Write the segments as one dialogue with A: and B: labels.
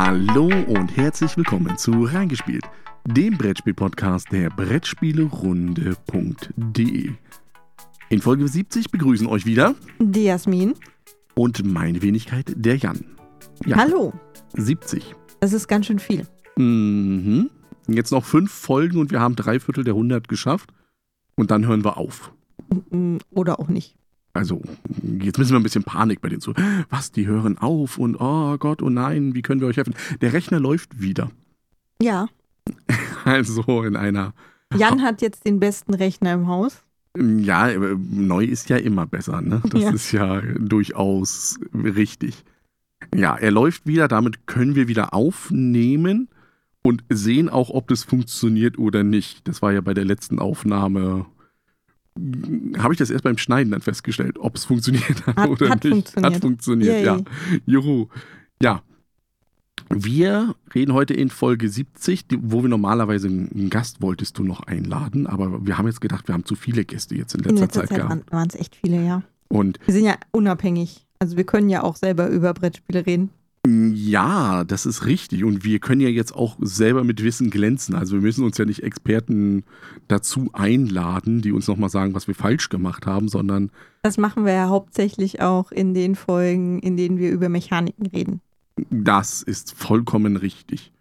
A: Hallo und herzlich willkommen zu Reingespielt, dem Brettspiel-Podcast der Brettspielerunde.de. In Folge 70 begrüßen euch wieder
B: Die Jasmin.
A: und meine Wenigkeit, der Jan. Ja,
B: Hallo.
A: 70.
B: Das ist ganz schön viel.
A: Mhm. Jetzt noch fünf Folgen und wir haben drei Viertel der 100 geschafft. Und dann hören wir auf.
B: Mm, Oder auch nicht.
A: Also, jetzt müssen wir ein bisschen Panik bei denen zu. Was, die hören auf und oh Gott, oh nein, wie können wir euch helfen? Der Rechner läuft wieder.
B: Ja.
A: Also in einer,
B: Jan hat jetzt den besten Rechner im Haus.
A: ja, äh, neu ist ja immer besser, ne? Das
B: Ja.
A: ist ja durchaus richtig. Ja, er läuft wieder, damit können wir wieder aufnehmen und sehen auch, ob das funktioniert oder nicht. Das war ja bei der letzten Aufnahme. Habe ich das erst beim Schneiden dann festgestellt, ob es funktioniert hat,
B: Hat-
A: oder
B: hat
A: nicht.
B: funktioniert.
A: Hat funktioniert,
B: Yay.
A: ja. Juhu. Ja. Wir reden heute in Folge 70, die- wo wir normalerweise einen Gast wolltest du noch einladen, aber wir haben jetzt gedacht, wir haben zu viele Gäste jetzt in letzter,
B: In letzter
A: Zeit,
B: Zeit
A: gehabt.
B: waren es echt viele, ja.
A: Und
B: Wir sind ja unabhängig. Also wir können ja auch selber über Brettspiele reden.
A: Ja, das ist richtig. Und wir können ja jetzt auch selber mit Wissen glänzen. Also wir müssen uns ja nicht Experten dazu einladen, die uns nochmal sagen, was wir falsch gemacht haben, sondern
B: Das machen wir ja hauptsächlich auch in den Folgen, in denen wir über Mechaniken reden.
A: Das ist vollkommen richtig.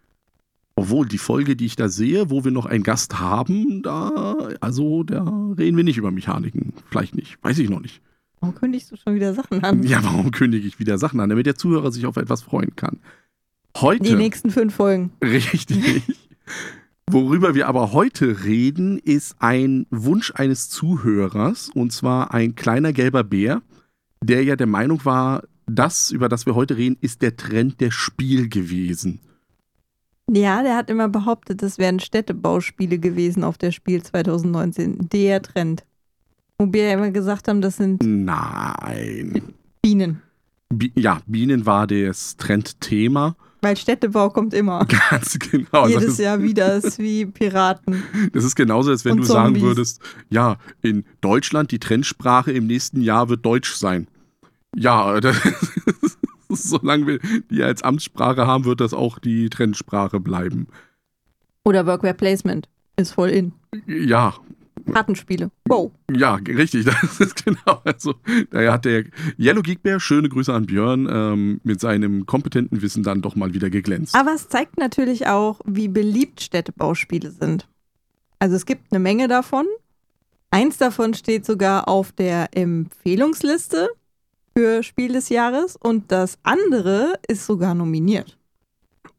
A: Obwohl die Folge, die ich da sehe, wo wir noch einen Gast haben, da, also da reden wir nicht über Mechaniken. Vielleicht nicht, weiß ich noch nicht.
B: Warum kündigst du schon wieder Sachen an?
A: Ja, warum kündige ich wieder Sachen an, damit der Zuhörer sich auf etwas freuen kann? Heute,
B: Die nächsten fünf Folgen.
A: richtig. Worüber wir aber heute reden, ist ein Wunsch eines Zuhörers, und zwar ein kleiner gelber Bär, der ja der Meinung war, das, über das wir heute reden, ist der Trend der Spiel gewesen.
B: Ja, der hat immer behauptet, das wären Städtebauspiele gewesen auf der Spiel 2019. Der Trend. Wo wir ja immer gesagt haben, das sind
A: Nein.
B: Bienen.
A: Bi ja, Bienen war das Trendthema.
B: Weil Städtebau kommt immer.
A: Ganz genau. Das
B: Jedes
A: ist,
B: Jahr wieder ist wie Piraten.
A: das ist genauso, als wenn
B: Und
A: du sagen
B: Zombies.
A: würdest, ja, in Deutschland die Trendsprache im nächsten Jahr wird Deutsch sein. Ja, das solange wir die als Amtssprache haben, wird das auch die Trendsprache bleiben.
B: Oder Workwear Placement ist voll in.
A: Ja,
B: Kartenspiele. Wow.
A: ja, richtig, das ist genau. Also, daher hat der Yellow Geek Bear, schöne Grüße an Björn, ähm, mit seinem kompetenten Wissen dann doch mal wieder geglänzt.
B: Aber es zeigt natürlich auch, wie beliebt Städtebauspiele sind. Also es gibt eine Menge davon. Eins davon steht sogar auf der Empfehlungsliste für Spiel des Jahres und das andere ist sogar nominiert.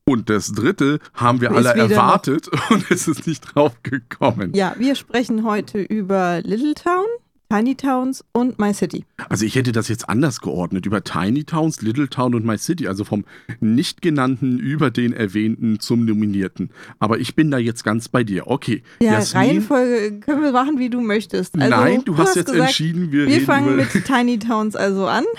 A: Und das dritte haben wir
B: Ist
A: alle
B: weder noch-
A: erwartet und es ist nicht drauf gekommen.
B: Ja, wir sprechen heute über Little Town, Tiny Towns und My City.
A: Also ich hätte das jetzt anders geordnet, über Tiny Towns, Little Town und My City, also vom nicht genannten über den erwähnten zum nominierten. Aber ich bin da jetzt ganz bei dir. Okay.
B: Ja,
A: Jasmin,
B: Reihenfolge können wir machen, wie du möchtest. Also,
A: nein, du, hast jetzt
B: gesagt,
A: entschieden, wir,
B: Wir fangen mit Tiny Towns also an.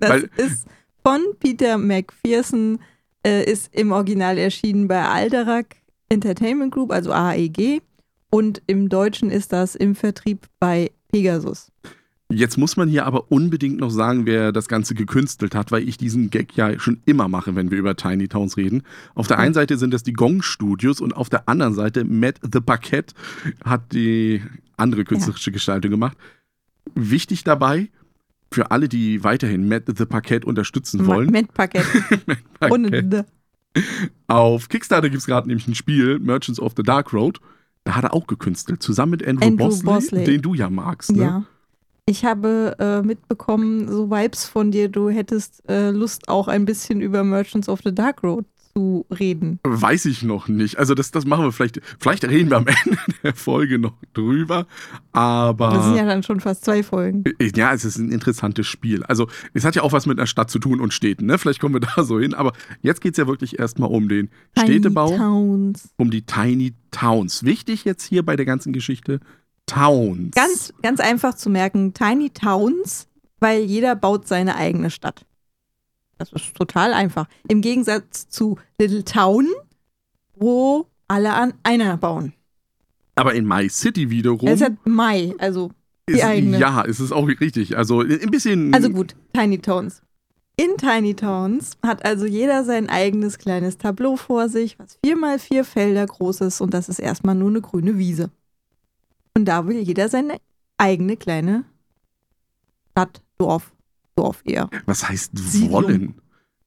B: Das
A: Weil-
B: ist von Peter McPherson, äh, ist im Original erschienen bei Alderac Entertainment Group, also AEG. Und im Deutschen ist das im Vertrieb bei Pegasus.
A: Jetzt muss man hier aber unbedingt noch sagen, wer das Ganze gekünstelt hat, weil ich diesen Gag ja schon immer mache, wenn wir über Tiny Towns reden. Auf der einen Seite sind das die Gong Studios und auf der anderen Seite Matt the Paquette hat die andere künstlerische Gestaltung gemacht. Wichtig dabei, für alle, die weiterhin Matt the Paquette unterstützen wollen. Matt
B: Ohne
A: Paquette.
B: D.
A: auf Kickstarter gibt es gerade nämlich ein Spiel, Merchants of the Dark Road. Da hat er auch gekünstelt, zusammen mit Andrew,
B: Andrew
A: Bosley,
B: Bosley.
A: den du ja magst. Ne?
B: Ja. Ich habe äh, mitbekommen, so Vibes von dir, du hättest äh, Lust, auch ein bisschen über Merchants of the Dark Road zu reden.
A: Weiß ich noch nicht. Also das, das machen wir vielleicht, vielleicht reden wir am Ende der Folge noch drüber, aber
B: Das sind ja dann schon fast zwei Folgen.
A: ja, es ist ein interessantes Spiel. Also es hat ja auch was mit einer Stadt zu tun und Städten, ne? Vielleicht kommen wir da so hin, aber jetzt geht es ja wirklich erstmal um den Städtebau,
B: Tiny Towns.
A: um die Tiny Towns. Wichtig jetzt hier bei der ganzen Geschichte, Towns.
B: Ganz, ganz einfach zu merken, Tiny Towns, weil jeder baut seine eigene Stadt. Das ist total einfach. Im Gegensatz zu Little Town, wo alle an einer bauen.
A: Aber in My City wiederum
B: Es hat Mai, also die
A: ist,
B: eigene.
A: ja, es ist auch richtig. Also ein bisschen
B: Also gut, Tiny Towns. In Tiny Towns hat also jeder sein eigenes kleines Tableau vor sich, was vier mal vier Felder groß ist und das ist erstmal nur eine grüne Wiese. Und da will jeder seine eigene kleine Stadt, Dorf, Dorf eher.
A: Was heißt
B: Siedlung.
A: wollen?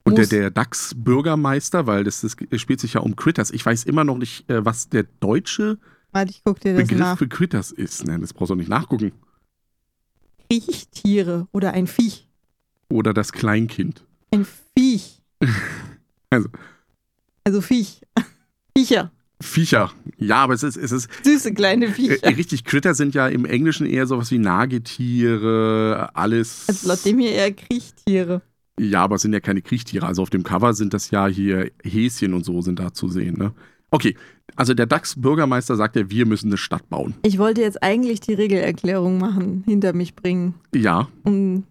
A: Und der, der DAX-Bürgermeister, weil das, das spielt sich ja um Critters. Ich weiß immer noch nicht, äh, was der deutsche
B: Warte, ich guck dir das
A: Begriff
B: nach.
A: für Critters ist. Ne, das brauchst du nicht nachgucken.
B: Kriechtiere oder ein Viech.
A: Oder das Kleinkind.
B: Ein Viech.
A: Also.
B: Also Viech. Viecher.
A: Viecher. Ja, aber es ist, es ist
B: Süße kleine
A: äh,
B: Viecher.
A: richtig, Critter sind ja im Englischen eher sowas wie Nagetiere, alles.
B: Also laut dem hier eher Kriechtiere.
A: Ja, aber es sind ja keine Kriechtiere. Also auf dem Cover sind das ja hier Häschen und so sind da zu sehen. Ne? Okay, also der DAX-Bürgermeister sagt ja, wir müssen eine Stadt bauen.
B: Ich wollte jetzt eigentlich die Regelerklärung machen, hinter mich bringen.
A: Ja,
B: Um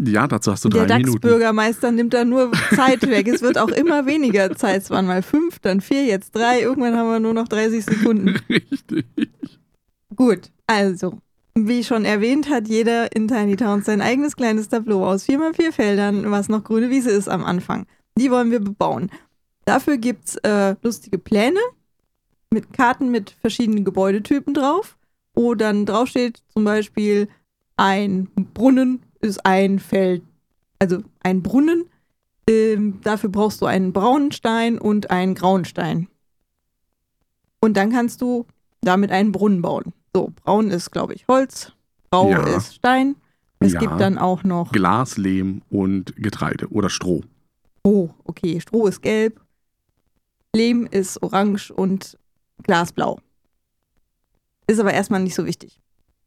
A: ja, dazu hast du
B: der
A: drei Minuten.
B: DAX-Bürgermeister nimmt da nur Zeit weg. Es wird auch immer weniger Zeit. Es waren mal fünf, dann vier, jetzt drei. Irgendwann haben wir nur noch 30 Sekunden.
A: Richtig.
B: Gut, also, wie schon erwähnt, hat jeder in Tiny Towns sein eigenes kleines Tableau aus vier mal vier Feldern, was noch grüne Wiese ist am Anfang. Die wollen wir bebauen. Dafür gibt es äh, lustige Pläne mit Karten mit verschiedenen Gebäudetypen drauf, wo dann draufsteht zum Beispiel ein Brunnen ist ein Feld, also ein Brunnen. Ähm, dafür brauchst du einen braunen Stein und einen grauen Stein. Und dann kannst du damit einen Brunnen bauen. So, braun ist, glaube ich, Holz, grau
A: Ja.
B: ist Stein. Es
A: Ja.
B: gibt dann auch noch
A: Glas, Lehm und Getreide oder Stroh.
B: Oh, okay. Stroh ist gelb, Lehm ist orange und Glasblau. Ist aber erstmal nicht so wichtig.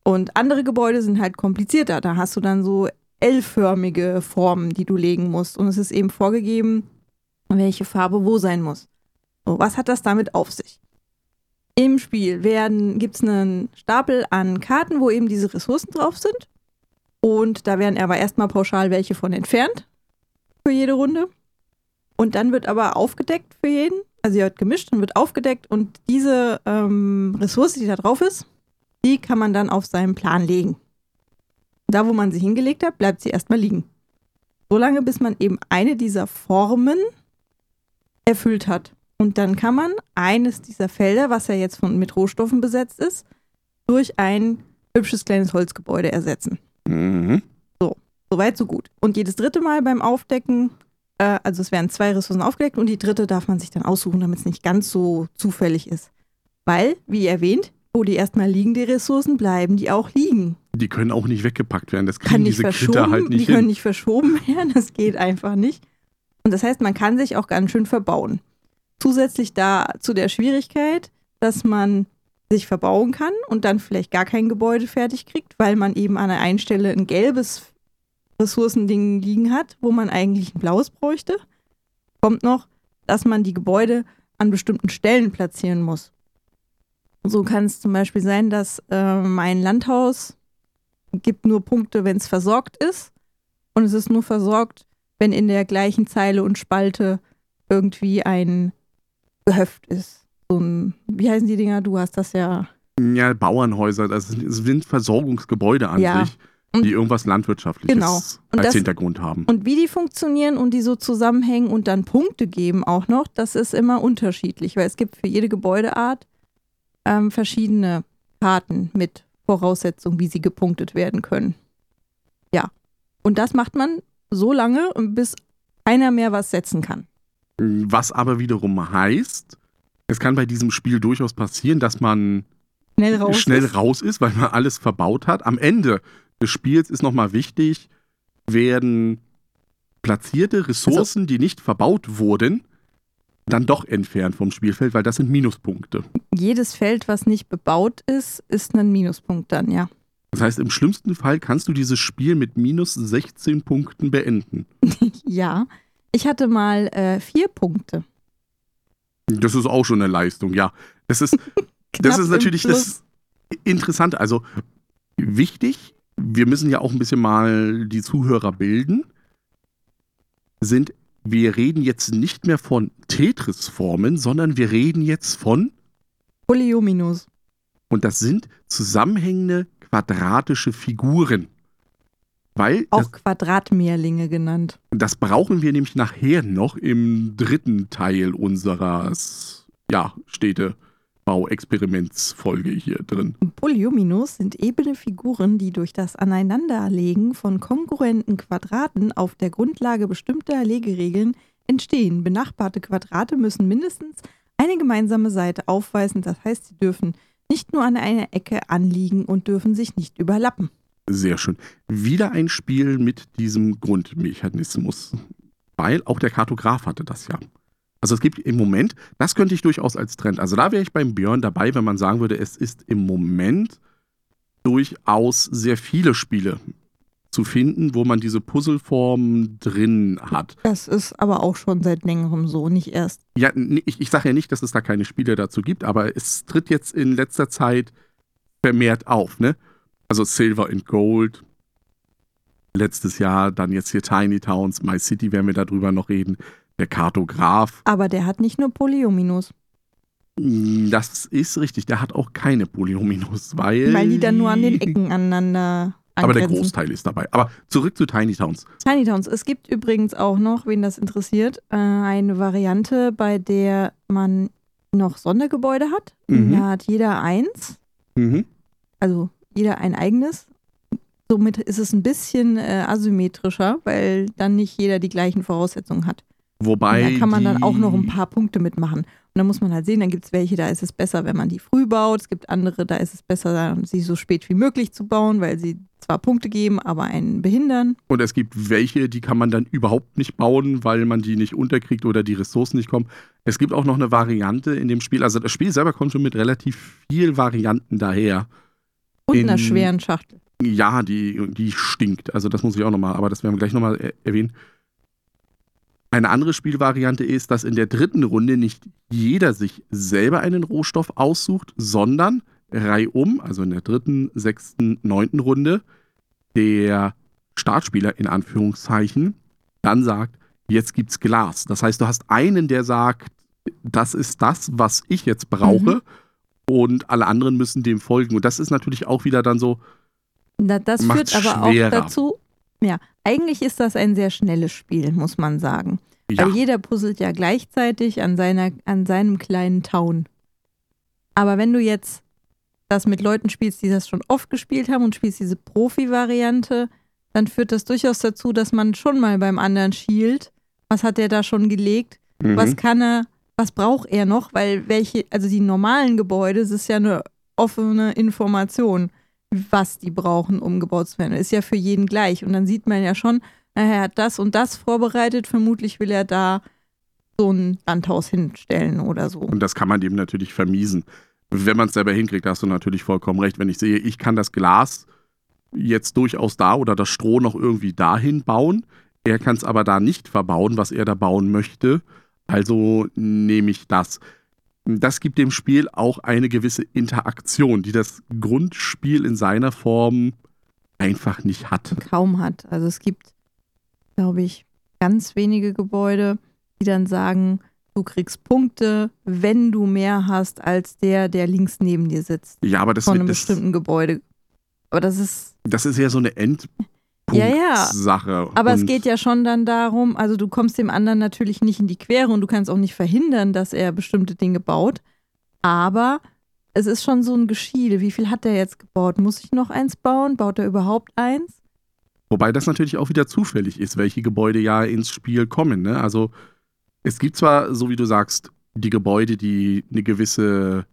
B: Und andere Gebäude sind halt komplizierter. Da hast du dann so L-förmige Formen, die du legen musst. Und es ist eben vorgegeben, welche Farbe wo sein muss. So, was hat das damit auf sich? Im Spiel gibt es einen Stapel an Karten, wo eben diese Ressourcen drauf sind. Und da werden aber erstmal pauschal welche von entfernt für jede Runde. Und dann wird aber aufgedeckt für jeden. Also sie wird gemischt und wird aufgedeckt. Und diese ähm, Ressource, die da drauf ist, die kann man dann auf seinen Plan legen. Da, wo man sie hingelegt hat, bleibt sie erstmal liegen. Solange, bis man eben eine dieser Formen erfüllt hat. Und dann kann man eines dieser Felder, was ja jetzt von, mit Rohstoffen besetzt ist, durch ein hübsches kleines Holzgebäude ersetzen.
A: Mhm.
B: Soweit, so gut. Und jedes dritte Mal beim Aufdecken, äh, also es werden zwei Ressourcen aufgedeckt und die dritte darf man sich dann aussuchen, damit es nicht ganz so zufällig ist. Weil, wie erwähnt, wo die erstmal liegen, die Ressourcen, bleiben die auch liegen.
A: Die können auch nicht weggepackt werden. Das
B: Kann nicht
A: diese
B: verschoben,
A: halt
B: die
A: nicht
B: können
A: hin.
B: nicht verschoben werden, das geht einfach nicht. Und das heißt, man kann sich auch ganz schön verbauen. Zusätzlich da zu der Schwierigkeit, dass man sich verbauen kann und dann vielleicht gar kein Gebäude fertig kriegt, weil man eben an der einen Stelle ein gelbes Ressourcending liegen hat, wo man eigentlich ein blaues bräuchte. Kommt noch, dass man die Gebäude an bestimmten Stellen platzieren muss. So kann es zum Beispiel sein, dass äh, mein Landhaus gibt nur Punkte, wenn es versorgt ist. Und es ist nur versorgt, wenn in der gleichen Zeile und Spalte irgendwie ein Gehöft ist. So ein, wie heißen die Dinger? Du hast das ja.
A: Ja, Bauernhäuser, das sind- Versorgungsgebäude an
B: Ja.
A: sich,
B: Und-
A: die irgendwas Landwirtschaftliches
B: Genau.
A: Als
B: das-
A: Hintergrund haben.
B: Und wie die funktionieren und die so zusammenhängen und dann Punkte geben auch noch, das ist immer unterschiedlich, weil es gibt für jede Gebäudeart ähm, verschiedene Karten mit Voraussetzungen, wie sie gepunktet werden können. Ja. Und das macht man so lange, bis keiner mehr was setzen kann.
A: Was aber wiederum heißt, es kann bei diesem Spiel durchaus passieren, dass man
B: Schnell raus.
A: schnell
B: ist.
A: raus ist, weil man alles verbaut hat. Am Ende des Spiels ist nochmal wichtig, werden platzierte Ressourcen, die nicht verbaut wurden, dann doch entfernt vom Spielfeld, weil das sind Minuspunkte.
B: Jedes Feld, was nicht bebaut ist, ist ein Minuspunkt dann, ja.
A: Das heißt, im schlimmsten Fall kannst du dieses Spiel mit minus 16 Punkten beenden.
B: Ja. Ich hatte mal äh, vier Punkte.
A: Das ist auch schon eine Leistung, ja. Das ist, das ist natürlich das Interessante. Also wichtig, wir müssen ja auch ein bisschen mal die Zuhörer bilden, sind, wir reden jetzt nicht mehr von Tetris-Formen, sondern wir reden jetzt von,
B: Polyominus.
A: und das sind zusammenhängende quadratische Figuren. Weil
B: Auch Quadratmehrlinge genannt.
A: das brauchen wir nämlich nachher noch im dritten Teil unseres ja, Städtebau-Experimentsfolge hier drin.
B: Polyominoes sind ebene Figuren, die durch das Aneinanderlegen von kongruenten Quadraten auf der Grundlage bestimmter Legeregeln entstehen. Benachbarte Quadrate müssen mindestens eine gemeinsame Seite aufweisen, das heißt, sie dürfen nicht nur an einer Ecke anliegen und dürfen sich nicht überlappen.
A: Sehr schön. Wieder ein Spiel mit diesem Grundmechanismus. Weil auch der Kartograf hatte das ja. Also es gibt im Moment, das könnte ich durchaus als Trend. Also da wäre ich beim Björn dabei, wenn man sagen würde, es ist im Moment durchaus sehr viele Spiele zu finden, wo man diese Puzzleform drin hat.
B: Das ist aber auch schon seit längerem so, nicht erst.
A: Ja, ich, ich sage ja nicht, dass es da keine Spiele dazu gibt, aber es tritt jetzt in letzter Zeit vermehrt auf, ne? Also Silver and Gold, letztes Jahr, dann jetzt hier Tiny Towns, My City werden wir darüber noch reden, der Kartograf.
B: Aber der hat nicht nur Polyominoes,
A: Das ist richtig, der hat auch keine Polyominos, weil...
B: weil die dann nur an den Ecken aneinander
A: Aber der
B: angrenzen.
A: Großteil ist dabei. Aber zurück zu Tiny Towns.
B: Tiny Towns. Es gibt übrigens auch noch, wen das interessiert, äh, eine Variante, bei der man noch Sondergebäude hat.
A: Mhm.
B: Da hat jeder eins,
A: Mhm.
B: also jeder ein eigenes. Somit ist es ein bisschen äh, asymmetrischer, weil dann nicht jeder die gleichen Voraussetzungen hat.
A: Wobei
B: Und da kann man dann auch noch ein paar Punkte mitmachen. Und dann muss man halt sehen, dann gibt es welche, da ist es besser, wenn man die früh baut. Es gibt andere, da ist es besser, sie so spät wie möglich zu bauen, weil sie zwar Punkte geben, aber einen behindern.
A: Und es gibt welche, die kann man dann überhaupt nicht bauen, weil man die nicht unterkriegt oder die Ressourcen nicht kommen. Es gibt auch noch eine Variante in dem Spiel. Also das Spiel selber kommt schon mit relativ viel Varianten daher.
B: Und
A: In-
B: einer schweren Schachtel.
A: Ja, die, die stinkt. Also das muss ich auch nochmal, aber das werden wir gleich nochmal er erwähnen. Eine andere Spielvariante ist, dass in der dritten Runde nicht jeder sich selber einen Rohstoff aussucht, sondern reihum, also in der dritten, sechsten, neunten Runde, der Startspieler in Anführungszeichen dann sagt, jetzt gibt's Glas. Das heißt, du hast einen, der sagt, das ist das, was ich jetzt brauche und alle anderen müssen dem folgen. Und das ist natürlich auch wieder dann so,
B: Da, das führt aber
A: schwerer.
B: auch dazu, ja, eigentlich ist das ein sehr schnelles Spiel, muss man sagen.
A: ja,
B: Weil jeder puzzelt ja gleichzeitig an, seiner, an seinem kleinen Town. Aber wenn du jetzt das mit Leuten spielst, die das schon oft gespielt haben und spielst diese Profi-Variante, dann führt das durchaus dazu, dass man schon mal beim anderen schielt. Was hat der da schon gelegt?
A: mhm.
B: Was kann er, was braucht er noch? Weil welche, also die normalen Gebäude, es ist ja eine offene Information, was die brauchen, um gebaut zu werden. Ist ja für jeden gleich. Und dann sieht man ja schon, na, er hat das und das vorbereitet, vermutlich will er da so ein Landhaus hinstellen oder so.
A: Und das kann man dem natürlich vermiesen. Wenn man es selber hinkriegt, hast du natürlich vollkommen recht. Wenn ich sehe, ich kann das Glas jetzt durchaus da oder das Stroh noch irgendwie dahin bauen, er kann es aber da nicht verbauen, was er da bauen möchte, also nehme ich das. Das gibt dem Spiel auch eine gewisse Interaktion, die das Grundspiel in seiner Form einfach nicht hat.
B: Kaum hat. Also es gibt, glaube ich, ganz wenige Gebäude, die dann sagen, du kriegst Punkte, wenn du mehr hast als der, der links neben dir sitzt.
A: Ja, aber das,
B: von einem
A: das,
B: bestimmten Gebäude. Aber das ist,
A: das ist ja so eine
B: Ja, ja.
A: Endpunktsache.
B: aber es
A: Und-
B: geht ja schon dann darum, also du kommst dem anderen natürlich nicht in die Quere und du kannst auch nicht verhindern, dass er bestimmte Dinge baut. Aber es ist schon so ein Geschiede. Wie viel hat er jetzt gebaut? Muss ich noch eins bauen? Baut er überhaupt eins?
A: Wobei das natürlich auch wieder zufällig ist, welche Gebäude ja ins Spiel kommen. Ne? Also es gibt zwar, so wie du sagst, die Gebäude, die eine gewisse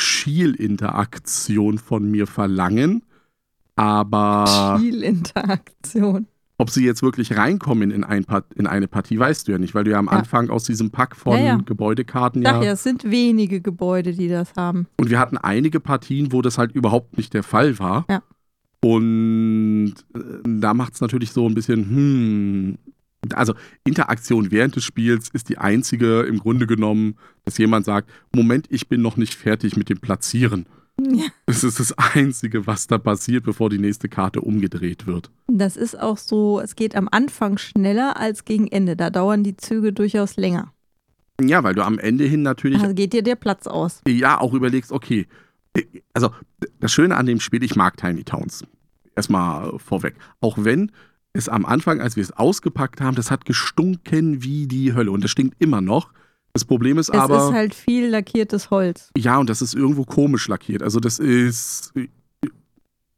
A: Schielinteraktion von mir verlangen, aber
B: Spielinteraktion.
A: ob sie jetzt wirklich reinkommen in, ein Part, in eine Partie, weißt du ja nicht, weil du ja am
B: Ja.
A: Anfang aus diesem Pack von
B: Ja, ja.
A: Gebäudekarten
B: Ach
A: ja,
B: ja, es sind wenige Gebäude, die das haben.
A: Und wir hatten einige Partien, wo das halt überhaupt nicht der Fall war.
B: Ja.
A: Und äh, da macht es natürlich so ein bisschen, hm. Also Interaktion während des Spiels ist die einzige im Grunde genommen, dass jemand sagt, Moment, ich bin noch nicht fertig mit dem Platzieren.
B: Ja.
A: Das ist das Einzige, was da passiert, bevor die nächste Karte umgedreht wird.
B: Das ist auch so, es geht am Anfang schneller als gegen Ende. Da dauern die Züge durchaus länger.
A: Ja, weil du am Ende hin natürlich
B: Da geht dir der Platz aus.
A: ja auch überlegst, okay, also das Schöne an dem Spiel, ich mag Tiny Towns. erstmal vorweg. Auch wenn es am Anfang, als wir es ausgepackt haben, das hat gestunken wie die Hölle und das stinkt immer noch. Das Problem ist
B: es
A: aber.
B: Es ist halt viel lackiertes Holz.
A: Ja, und das ist irgendwo komisch lackiert. Also, das ist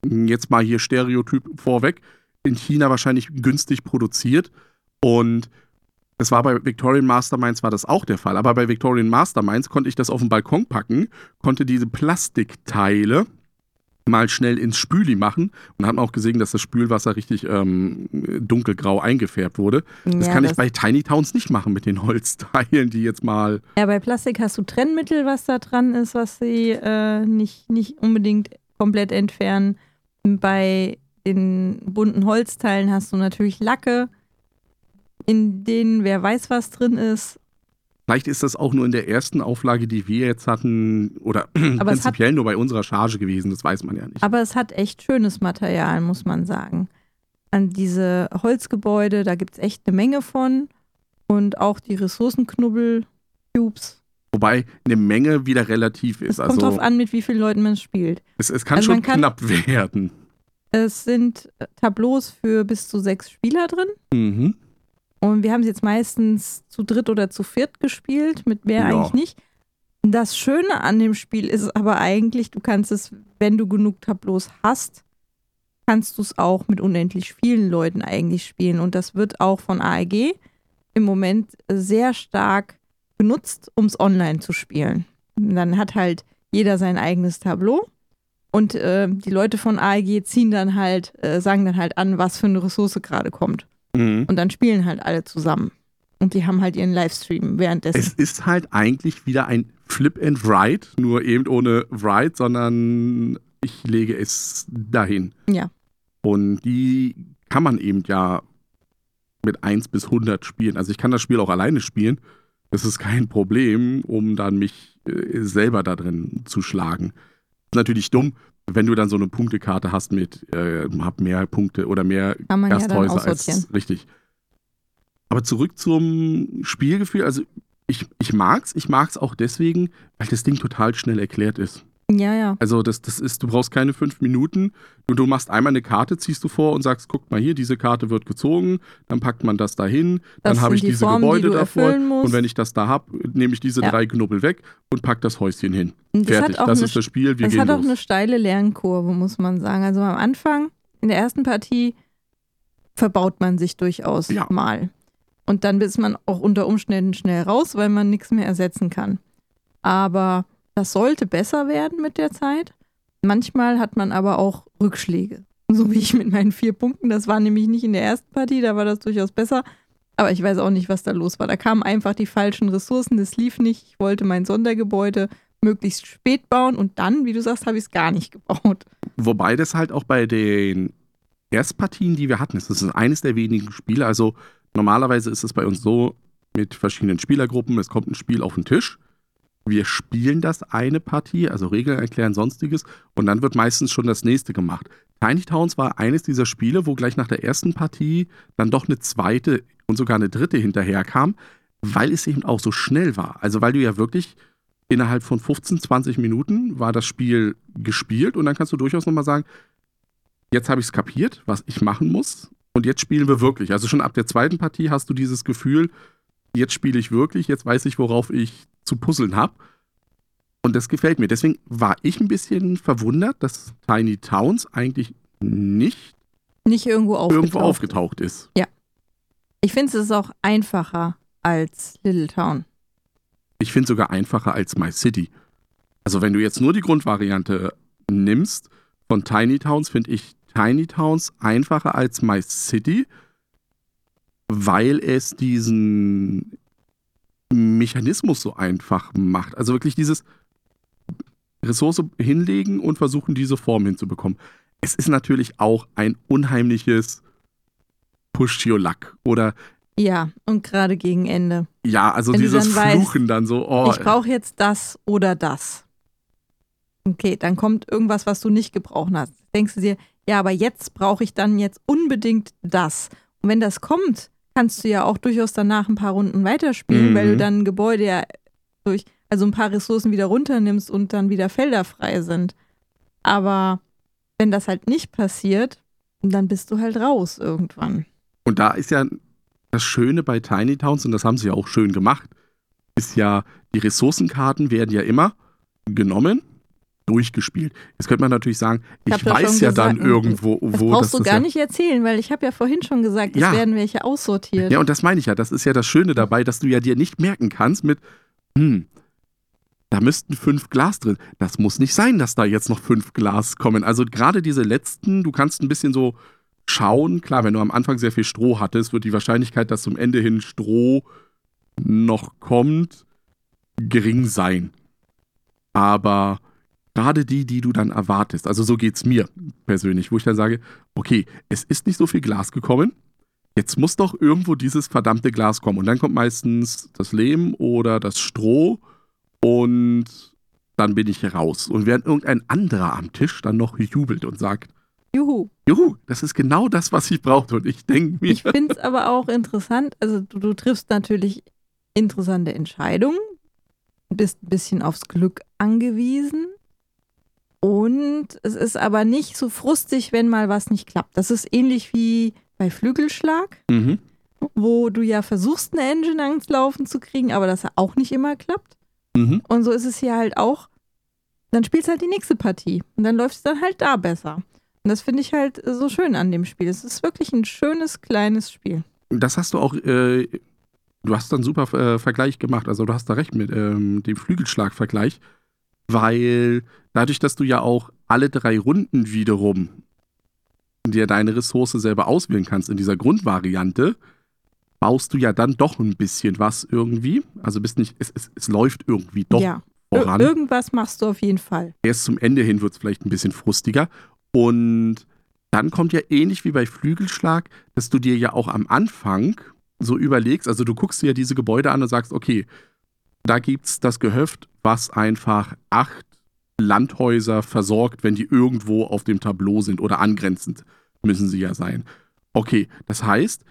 A: jetzt mal hier Stereotyp vorweg. In China wahrscheinlich günstig produziert. Und das war bei Victorian Masterminds war das auch der Fall. Aber bei Victorian Masterminds konnte ich das auf den Balkon packen, konnte diese Plastikteile mal schnell ins Spüli machen und haben auch gesehen, dass das Spülwasser richtig ähm, dunkelgrau eingefärbt wurde. Das ja, kann das ich bei Tiny Towns nicht machen mit den Holzteilen, die jetzt mal.
B: Ja, bei Plastik hast du Trennmittel, was da dran ist, was sie äh, nicht, nicht unbedingt komplett entfernen. Bei den bunten Holzteilen hast du natürlich Lacke, in denen wer weiß, was drin ist.
A: Vielleicht ist das auch nur in der ersten Auflage, die wir jetzt hatten, oder aber prinzipiell hat, nur bei unserer Charge gewesen, das weiß man ja nicht.
B: Aber es hat echt schönes Material, muss man sagen. An diese Holzgebäude, da gibt es echt eine Menge von. Und auch die Ressourcenknubbel-Cubes.
A: Wobei eine Menge wieder relativ ist.
B: Es kommt also, drauf an, mit wie vielen Leuten man spielt.
A: Es, es kann also schon kann, knapp werden.
B: Es sind Tableaus für bis zu sechs Spieler drin.
A: Mhm.
B: Und wir haben es jetzt meistens zu dritt oder zu viert gespielt, mit mehr ja. eigentlich nicht. Das Schöne an dem Spiel ist aber eigentlich, du kannst es, wenn du genug Tableaus hast, kannst du es auch mit unendlich vielen Leuten eigentlich spielen. Und das wird auch von AEG im Moment sehr stark benutzt, um es online zu spielen. Und dann hat halt jeder sein eigenes Tableau. Und äh, die Leute von AEG ziehen dann halt, äh, sagen dann halt an, was für eine Ressource gerade kommt. Mhm. Und dann spielen halt alle zusammen. Und die haben halt ihren Livestream währenddessen.
A: Es ist halt eigentlich wieder ein Flip and Write, nur eben ohne Write, sondern ich lege es dahin.
B: Ja.
A: Und die kann man eben ja mit 1 bis 100 spielen. Also ich kann das Spiel auch alleine spielen. Das ist kein Problem, um dann mich äh, selber da drin zu schlagen. Ist natürlich dumm, wenn du dann so eine Punktekarte hast mit, äh, hab mehr Punkte oder mehr Gasthäuser ja als richtig. Aber zurück zum Spielgefühl. Also ich, ich mag's, ich mag's auch deswegen, weil das Ding total schnell erklärt ist.
B: Ja, ja.
A: Also das, das ist, du brauchst keine fünf Minuten. Du, du machst einmal eine Karte, ziehst du vor und sagst, guck mal hier, diese Karte wird gezogen, dann packt man das dahin, das dann habe ich die diese Formen, Gebäude die davor und wenn ich das da habe, nehme ich diese ja. drei Knubbel weg und pack das Häuschen hin. Das Fertig, das eine, ist das Spiel, wir
B: das
A: gehen
B: hat
A: los.
B: auch eine steile Lernkurve, muss man sagen. Also am Anfang, in der ersten Partie, verbaut man sich durchaus ja. mal. Und dann ist man auch unter Umständen schnell raus, weil man nichts mehr ersetzen kann. Aber das sollte besser werden mit der Zeit. Manchmal hat man aber auch Rückschläge. So wie ich mit meinen vier Punkten. Das war nämlich nicht in der ersten Partie, da war das durchaus besser. Aber ich weiß auch nicht, was da los war. Da kamen einfach die falschen Ressourcen, das lief nicht. Ich wollte mein Sondergebäude möglichst spät bauen und dann, wie du sagst, habe ich es gar nicht gebaut.
A: Wobei das halt auch bei den Erstpartien, die wir hatten, ist das ist eines der wenigen Spiele. Also normalerweise ist es bei uns so mit verschiedenen Spielergruppen, es kommt ein Spiel auf den Tisch wir spielen das eine Partie, also Regeln erklären, sonstiges, und dann wird meistens schon das nächste gemacht. Tiny Towns war eines dieser Spiele, wo gleich nach der ersten Partie dann doch eine zweite und sogar eine dritte hinterherkam, weil es eben auch so schnell war. Also weil du ja wirklich innerhalb von 15, 20 Minuten war das Spiel gespielt und dann kannst du durchaus nochmal sagen, jetzt habe ich es kapiert, was ich machen muss und jetzt spielen wir wirklich. Also schon ab der zweiten Partie hast du dieses Gefühl, jetzt spiele ich wirklich, jetzt weiß ich, worauf ich zu puzzeln habe. Und das gefällt mir. Deswegen war ich ein bisschen verwundert, dass Tiny Towns eigentlich nicht,
B: nicht irgendwo, aufgetaucht.
A: irgendwo aufgetaucht ist.
B: Ja. Ich finde, es ist auch einfacher als Little Town.
A: Ich finde es sogar einfacher als My City. Also, wenn du jetzt nur die Grundvariante nimmst von Tiny Towns, finde ich Tiny Towns einfacher als My City, weil es diesen Mechanismus so einfach macht. Also wirklich dieses Ressource hinlegen und versuchen, diese Form hinzubekommen. Es ist natürlich auch ein unheimliches Push your luck oder
B: ja, und gerade gegen Ende.
A: Ja, also Wenn dieses dann Fluchen weißt, dann so, oh.
B: Ich brauche jetzt das oder das. Okay, dann kommt irgendwas, was du nicht gebraucht hast. Denkst du dir, ja, aber jetzt brauche ich dann jetzt unbedingt das. Und wenn das kommt, kannst du ja auch durchaus danach ein paar Runden weiterspielen, mhm. weil du mhm. dann ein Gebäude ja durch, also ein paar Ressourcen wieder runternimmst und dann wieder Felder frei sind. Aber wenn das halt nicht passiert, dann bist du halt raus irgendwann.
A: Und da ist ja das Schöne bei Tiny Towns, und das haben sie ja auch schön gemacht, ist ja, die Ressourcenkarten werden ja immer genommen, durchgespielt. Jetzt könnte man natürlich sagen, ich,
B: doch
A: weiß ja dann
B: gesagt,
A: irgendwo,
B: Das
A: wo
B: brauchst
A: das
B: du
A: ist
B: gar
A: ja,
B: nicht erzählen, weil ich habe ja vorhin schon gesagt, es
A: Ja.
B: werden welche aussortiert.
A: Ja, und das meine ich ja. Das ist ja das Schöne dabei, dass du ja dir nicht merken kannst mit, hm, da müssten fünf Glas drin. Das muss nicht sein, dass da jetzt noch fünf Glas kommen. Also gerade diese letzten, du kannst ein bisschen so schauen. Klar, wenn du am Anfang sehr viel Stroh hattest, wird die Wahrscheinlichkeit, dass zum Ende hin Stroh noch kommt, gering sein. Aber gerade die, die du dann erwartest, also so geht's mir persönlich, wo ich dann sage, okay, es ist nicht so viel Glas gekommen, jetzt muss doch irgendwo dieses verdammte Glas kommen. Und dann kommt meistens das Lehm oder das Stroh und dann bin ich raus. Und während irgendein anderer am Tisch dann noch jubelt und sagt,
B: Juhu.
A: Juhu, das ist genau das, was ich brauchte. Und ich denke mir,
B: Ich finde es aber auch interessant. Also, du, du triffst natürlich interessante Entscheidungen, bist ein bisschen aufs Glück angewiesen. Und es ist aber nicht so frustig, wenn mal was nicht klappt. Das ist ähnlich wie bei Flügelschlag,
A: mhm.
B: wo du ja versuchst, eine Engine ans Laufen zu kriegen, aber das auch nicht immer klappt.
A: Mhm.
B: Und so ist es hier halt auch. Dann spielst du halt die nächste Partie. Und dann läuft es dann halt da besser. Und das finde ich halt so schön an dem Spiel. Es ist wirklich ein schönes, kleines Spiel.
A: das hast du auch, äh, du hast dann einen super äh, Vergleich gemacht. Also du hast da recht mit ähm, dem Flügelschlag-Vergleich, weil dadurch, dass du ja auch alle drei Runden wiederum dir deine Ressource selber auswählen kannst in dieser Grundvariante, baust du ja dann doch ein bisschen was irgendwie. Also bist nicht, es, es, es läuft irgendwie doch
B: ja. Ir
A: voran.
B: irgendwas machst du auf jeden Fall.
A: Erst zum Ende hin wird es vielleicht ein bisschen frustiger. Und dann kommt ja ähnlich wie bei Flügelschlag, dass du dir ja auch am Anfang so überlegst, also du guckst dir ja diese Gebäude an und sagst, okay, da gibt es das Gehöft, was einfach acht Landhäuser versorgt, wenn die irgendwo auf dem Tableau sind oder angrenzend müssen sie ja sein. Okay, das heißt,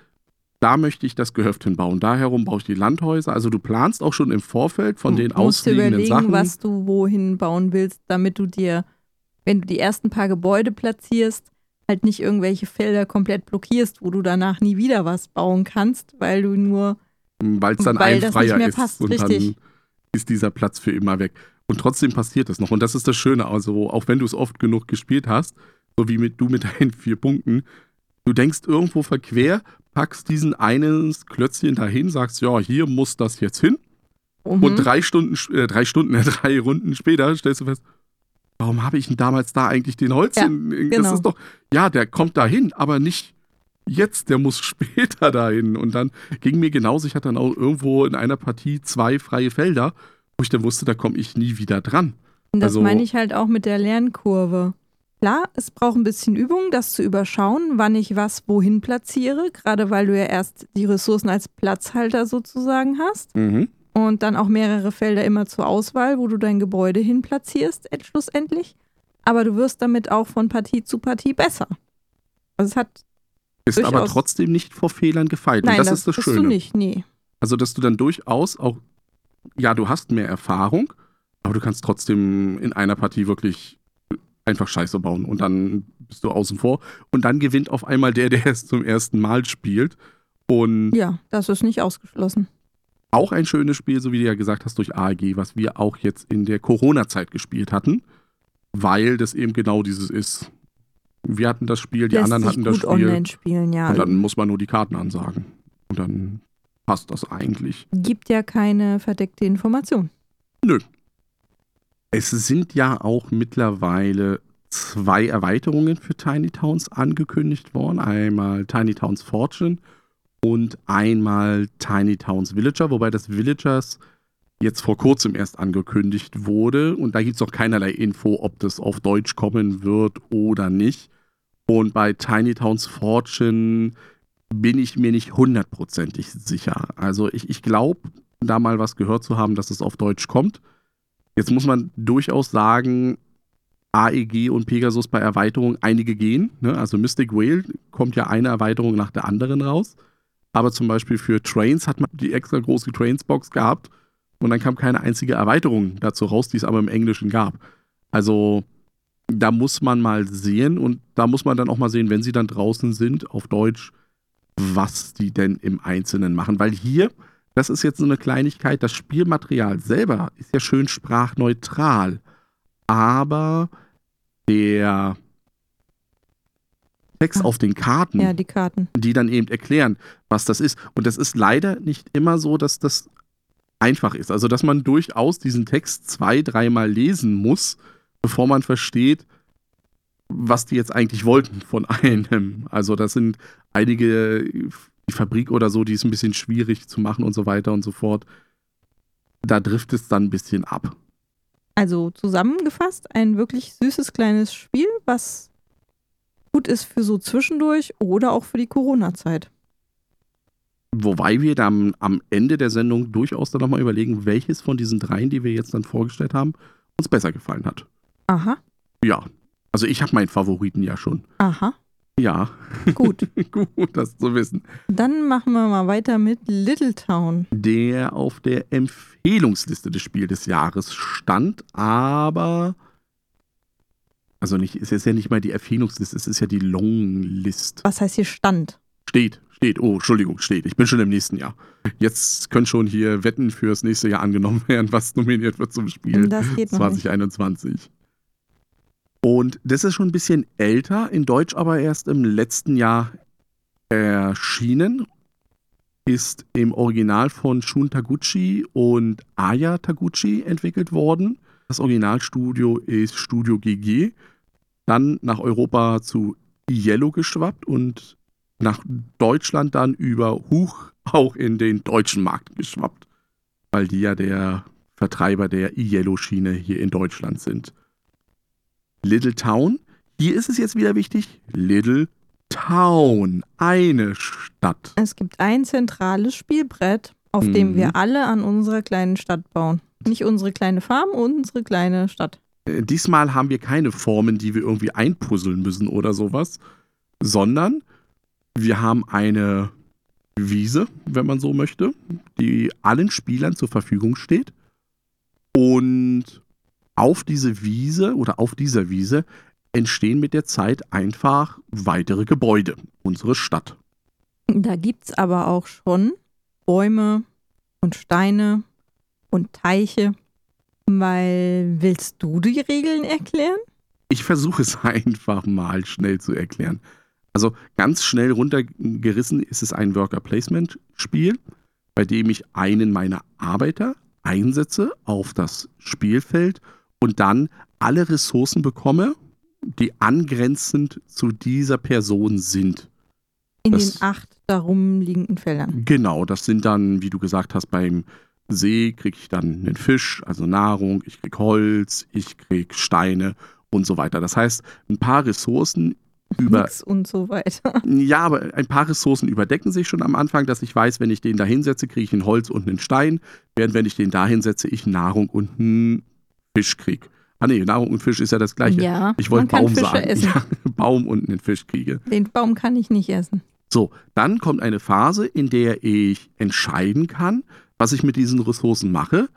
A: da möchte ich das Gehöft hinbauen. Da herum baue ich die Landhäuser. Also du planst auch schon im Vorfeld von den
B: du musst dir
A: ausliegenden
B: überlegen,
A: Sachen.
B: was du wohin bauen willst, damit du dir, wenn du die ersten paar Gebäude platzierst, halt nicht irgendwelche Felder komplett blockierst, wo du danach nie wieder was bauen kannst, weil du nur
A: weil es dann
B: Weil
A: ein freier ist
B: passt,
A: und
B: richtig.
A: dann ist dieser Platz für immer weg. Und trotzdem passiert das noch. Und das ist das Schöne. Also, auch wenn du es oft genug gespielt hast, so wie mit, du mit deinen vier Punkten, du denkst irgendwo verquer, packst diesen einen Klötzchen dahin, sagst, ja, hier muss das jetzt hin.
B: Mhm.
A: Und drei Stunden, äh, drei Stunden, äh, drei Runden später stellst du fest, warum habe ich denn damals da eigentlich den Holz
B: Ja,
A: hin? Das
B: genau.
A: ist doch, ja, der kommt dahin, aber nicht jetzt, der muss später dahin. Und dann ging mir genauso, ich hatte dann auch irgendwo in einer Partie zwei freie Felder, wo ich dann wusste, da komme ich nie wieder dran.
B: Und das
A: Also-
B: meine ich halt auch mit der Lernkurve. Klar, es braucht ein bisschen Übung, das zu überschauen, wann ich was wohin platziere, gerade weil du ja erst die Ressourcen als Platzhalter sozusagen hast und dann auch mehrere Felder immer zur Auswahl, wo du dein Gebäude hin platzierst, et- schlussendlich. Aber du wirst damit auch von Partie zu Partie besser. Also es hat,
A: Ist aber
B: Durchaus.
A: trotzdem nicht vor Fehlern gefeit.
B: nein,
A: Und das,
B: das,
A: ist das
B: bist
A: Schöne.
B: du nicht, nee.
A: Also, dass du dann durchaus auch, ja, du hast mehr Erfahrung, aber du kannst trotzdem in einer Partie wirklich einfach Scheiße bauen und dann bist du außen vor. Und dann gewinnt auf einmal der, der es zum ersten Mal spielt. Und
B: Ja, das ist nicht ausgeschlossen.
A: auch ein schönes Spiel, so wie du ja gesagt hast, durch AEG, was wir auch jetzt in der Corona-Zeit gespielt hatten, weil das eben genau dieses ist. Wir hatten das Spiel, die
B: Lässt
A: anderen hatten das Spiel.
B: online spielen, ja.
A: Und dann muss man nur die Karten ansagen. Und dann passt das eigentlich.
B: Gibt ja keine verdeckte Information.
A: Es sind ja auch mittlerweile zwei Erweiterungen für Tiny Towns angekündigt worden. Einmal Tiny Towns Fortune und einmal Tiny Towns Villager, wobei das Villagers jetzt vor kurzem erst angekündigt wurde. Und da gibt es noch keinerlei Info, ob das auf Deutsch kommen wird oder nicht. Und bei Tiny Towns Fortune bin ich mir nicht hundertprozentig sicher. Also ich, ich glaube, da mal was gehört zu haben, dass es auf Deutsch kommt. Jetzt muss man durchaus sagen, AEG und Pegasus bei Erweiterungen einige gehen. Ne? Also Mystic Whale kommt ja eine Erweiterung nach der anderen raus. Aber zum Beispiel für Trains hat man die extra große Trains-Box gehabt und dann kam keine einzige Erweiterung dazu raus, die es aber im Englischen gab. Also da muss man mal sehen und da muss man dann auch mal sehen, wenn sie dann draußen sind, auf Deutsch, was die denn im Einzelnen machen. Weil hier, das ist jetzt so eine Kleinigkeit, das Spielmaterial selber ist ja schön sprachneutral, aber der Text auf den Karten,
B: Ja, die Karten.
A: die dann eben erklären, was das ist. Und das ist leider nicht immer so, dass das einfach ist. Also, dass man durchaus diesen Text zwei, dreimal lesen muss, bevor man versteht, was die jetzt eigentlich wollten von einem. Also, das sind einige, die Fabrik oder so, die ist ein bisschen schwierig zu machen und so weiter und so fort. Da trifft es dann ein bisschen ab.
B: Also zusammengefasst, ein wirklich süßes kleines Spiel, was gut ist für so zwischendurch oder auch für die Corona-Zeit.
A: Wobei wir dann am Ende der Sendung durchaus dann nochmal überlegen, welches von diesen dreien, die wir jetzt dann vorgestellt haben, uns besser gefallen hat.
B: Aha,
A: Ja. Also ich habe meinen Favoriten ja schon.
B: aha,
A: Ja,
B: gut.
A: gut, das zu wissen.
B: Dann machen wir mal weiter mit Little Town.
A: Der auf der Empfehlungsliste des Spiel des Jahres stand, aber also nicht, es ist ja nicht mal die Empfehlungsliste, es ist ja die Longlist.
B: Was heißt hier Stand?
A: Steht, steht, oh, Entschuldigung, steht. Ich bin schon im nächsten Jahr. Jetzt können schon hier Wetten fürs nächste Jahr angenommen werden, was nominiert wird zum Spiel.
B: Das geht noch nicht.
A: 2021. Und das ist schon ein bisschen älter, in Deutsch aber erst im letzten Jahr erschienen. Ist im Original von Shun Taguchi und Aya Taguchi entwickelt worden. Das Originalstudio ist Studio GG. Dann nach Europa zu Yellow geschwappt und nach Deutschland dann über Huch auch in den deutschen Markt geschwappt. Weil die ja der Vertreiber der Yellow-Schiene hier in Deutschland sind. Little Town. Hier ist es jetzt wieder wichtig. Little Town. Eine Stadt.
B: Es gibt ein zentrales Spielbrett, auf
A: Mhm.
B: dem wir alle an unserer kleinen Stadt bauen. Nicht unsere kleine Farm, unsere kleine Stadt.
A: Äh, Diesmal haben wir keine Formen, die wir irgendwie einpuzzeln müssen oder sowas, sondern wir haben eine Wiese, wenn man so möchte, die allen Spielern zur Verfügung steht. Und auf diese Wiese oder auf dieser Wiese entstehen mit der Zeit einfach weitere Gebäude, unsere Stadt.
B: Da gibt es aber auch schon Bäume und Steine und Teiche. Weil, willst du die Regeln erklären?
A: Ich versuche es einfach mal schnell zu erklären. Also ganz schnell runtergerissen ist es ein Worker Placement Spiel, bei dem ich einen meiner Arbeiter einsetze auf das Spielfeld und dann alle Ressourcen bekomme, die angrenzend zu dieser Person sind.
B: In
A: Das-
B: den acht darum liegenden Feldern.
A: Genau, das sind dann, wie du gesagt hast, beim See kriege ich dann einen Fisch, also Nahrung, ich krieg Holz, ich krieg Steine und so weiter. Das heißt, ein paar Ressourcen über
B: Nix und so weiter.
A: Ja, aber ein paar Ressourcen überdecken sich schon am Anfang, dass ich weiß, wenn ich den da hinsetze, kriege ich ein Holz und einen Stein, während wenn ich den da hinsetze, ich Nahrung und einen Fisch kriege. Ah nee, Nahrung und Fisch ist ja das gleiche.
B: Ja,
A: ich wollte Baum
B: Fische
A: sagen.
B: essen.
A: Ja, Baum und einen Fisch kriege.
B: Den Baum kann ich nicht essen.
A: So, dann kommt eine Phase, in der ich entscheiden kann, was ich mit diesen Ressourcen mache.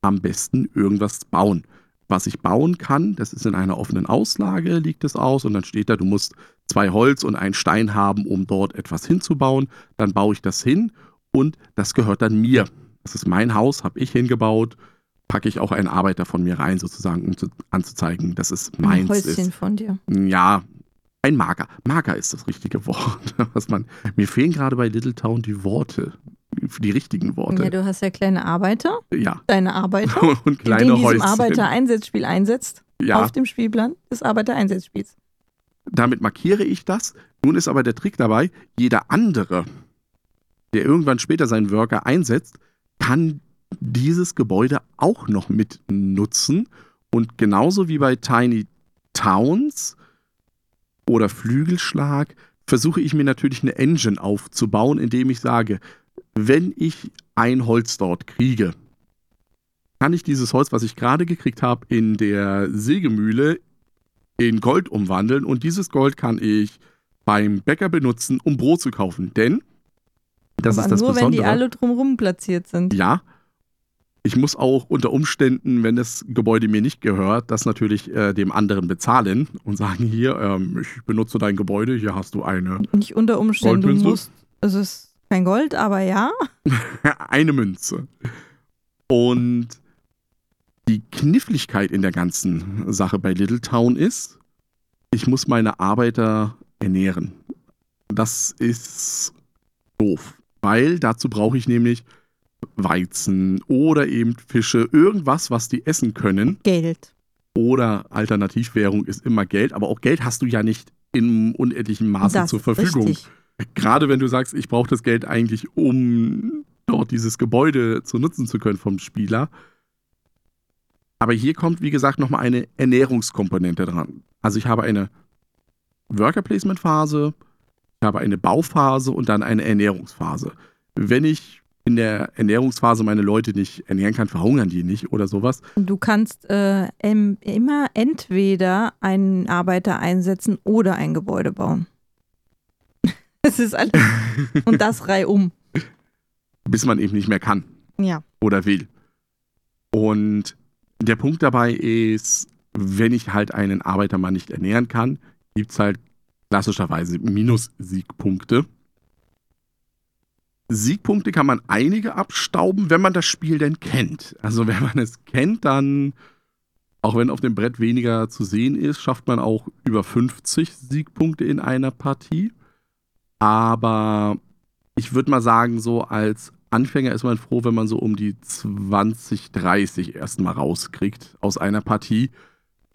A: Am besten irgendwas bauen. Was ich bauen kann, das ist in einer offenen Auslage, liegt es aus und dann steht da, du musst zwei Holz und einen Stein haben, um dort etwas hinzubauen. Dann baue ich das hin und das gehört dann mir. Das ist mein Haus, habe ich hingebaut. Packe ich auch einen Arbeiter von mir rein, sozusagen, um zu, anzuzeigen, dass es
B: Ein
A: meins
B: Häuschen
A: ist.
B: von dir.
A: Ja, ein Marker. Marker ist das richtige Wort. Was man, mir fehlen gerade bei Little Town die Worte, die richtigen
B: Ja,
A: Worte.
B: du hast ja kleine Arbeiter,
A: Ja.
B: deine Arbeiter,
A: Und
B: die
A: kleine
B: in diesem
A: Häuschen.
B: Arbeitereinsatzspiel einsetzt,
A: ja,
B: auf dem Spielplan des Arbeitereinsatzspiels.
A: damit markiere ich das. Nun ist aber der Trick dabei, jeder andere, der irgendwann später seinen Worker einsetzt, kann dieses Gebäude auch noch mit nutzen. Und genauso wie bei Tiny Towns oder Flügelschlag versuche ich mir natürlich eine Engine aufzubauen, indem ich sage, wenn ich ein Holz dort kriege, kann ich dieses Holz, was ich gerade gekriegt habe, in der Sägemühle in Gold umwandeln und dieses Gold kann ich beim Bäcker benutzen, um Brot zu kaufen. Denn, das
B: Aber
A: ist das
B: nur, wenn die
A: Besondere.
B: alle drumrum platziert sind.
A: Ja. Ich muss auch unter Umständen, wenn das Gebäude mir nicht gehört, das natürlich äh, dem anderen bezahlen und sagen, hier, ähm, ich benutze dein Gebäude, hier hast du eine.
B: Nicht unter Umständen, du musst, es ist kein Gold, aber ja.
A: eine Münze. Und die Kniffligkeit in der ganzen Sache bei Little Town ist, ich muss meine Arbeiter ernähren. Das ist doof, weil dazu brauche ich nämlich Weizen oder eben Fische, irgendwas, was die essen können.
B: Geld.
A: Oder Alternativwährung ist immer Geld, aber auch Geld hast du ja nicht in unendlichem Maße das zur Verfügung. Gerade wenn du sagst, ich brauche das Geld eigentlich, um dort dieses Gebäude zu nutzen zu können vom Spieler, aber hier kommt, wie gesagt, nochmal eine Ernährungskomponente dran. Also ich habe eine Worker Placement Phase, ich habe eine Bauphase und dann eine Ernährungsphase. Wenn ich in der Ernährungsphase meine Leute nicht ernähren kann, verhungern die nicht oder sowas.
B: Du kannst äh, immer entweder einen Arbeiter einsetzen oder ein Gebäude bauen. Es ist alles. und das reihum.
A: Bis man eben nicht mehr kann.
B: Ja.
A: Oder will. Und der Punkt dabei ist, wenn ich halt einen Arbeiter mal nicht ernähren kann, gibt es halt klassischerweise Minus-Siegpunkte. Siegpunkte kann man einige abstauben, wenn man das Spiel denn kennt. Also wenn man es kennt, dann, auch wenn auf dem Brett weniger zu sehen ist, schafft man auch über 50 Siegpunkte in einer Partie. Aber ich würde mal sagen, so als Anfänger ist man froh, wenn man so um die 20, 30 erstmal rauskriegt aus einer Partie,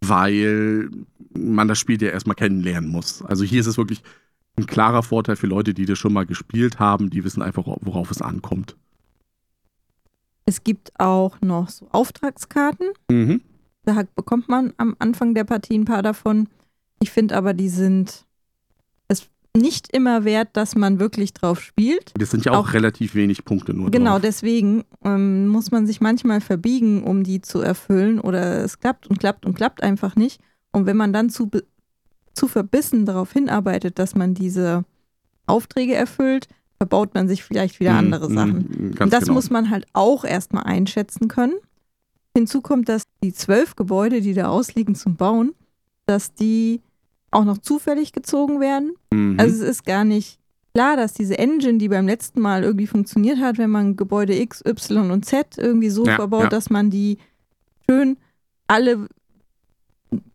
A: weil man das Spiel ja erstmal kennenlernen muss. Also hier ist es wirklich ein klarer Vorteil für Leute, die das schon mal gespielt haben, die wissen einfach, worauf es ankommt.
B: Es gibt auch noch so Auftragskarten. Mhm. Da bekommt man am Anfang der Partie ein paar davon. Ich finde aber, die sind nicht immer wert, dass man wirklich drauf spielt.
A: Das sind ja auch, auch relativ wenig Punkte nur.
B: Genau,
A: drauf.
B: deswegen ähm, muss man sich manchmal verbiegen, um die zu erfüllen. Oder es klappt und klappt und klappt einfach nicht. Und wenn man dann zu, zu verbissen darauf hinarbeitet, dass man diese Aufträge erfüllt, verbaut man sich vielleicht wieder mhm, andere mm, Sachen. Mm, und das genau. muss man halt auch erstmal einschätzen können. Hinzu kommt, dass die zwölf Gebäude, die da ausliegen zum Bauen, dass die auch noch zufällig gezogen werden. Mhm. Also es ist gar nicht klar, dass diese Engine, die beim letzten Mal irgendwie funktioniert hat, wenn man Gebäude X, Y und Z irgendwie so ja, verbaut, ja. dass man die schön alle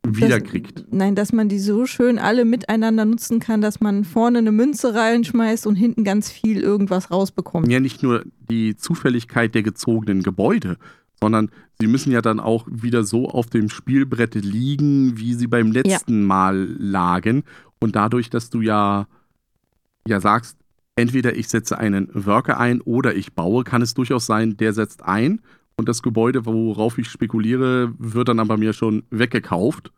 A: wiederkriegt.
B: nein, dass man die so schön alle miteinander nutzen kann, dass man vorne eine Münze reinschmeißt und hinten ganz viel irgendwas rausbekommt.
A: Ja, nicht nur die Zufälligkeit der gezogenen Gebäude, sondern sie müssen ja dann auch wieder so auf dem Spielbrett liegen, wie sie beim letzten ja. Mal lagen. Und dadurch, dass du ja, ja sagst, entweder ich setze einen Worker ein oder ich baue, kann es durchaus sein, der setzt ein und das Gebäude, worauf ich spekuliere, wird dann aber mir schon weggekauft.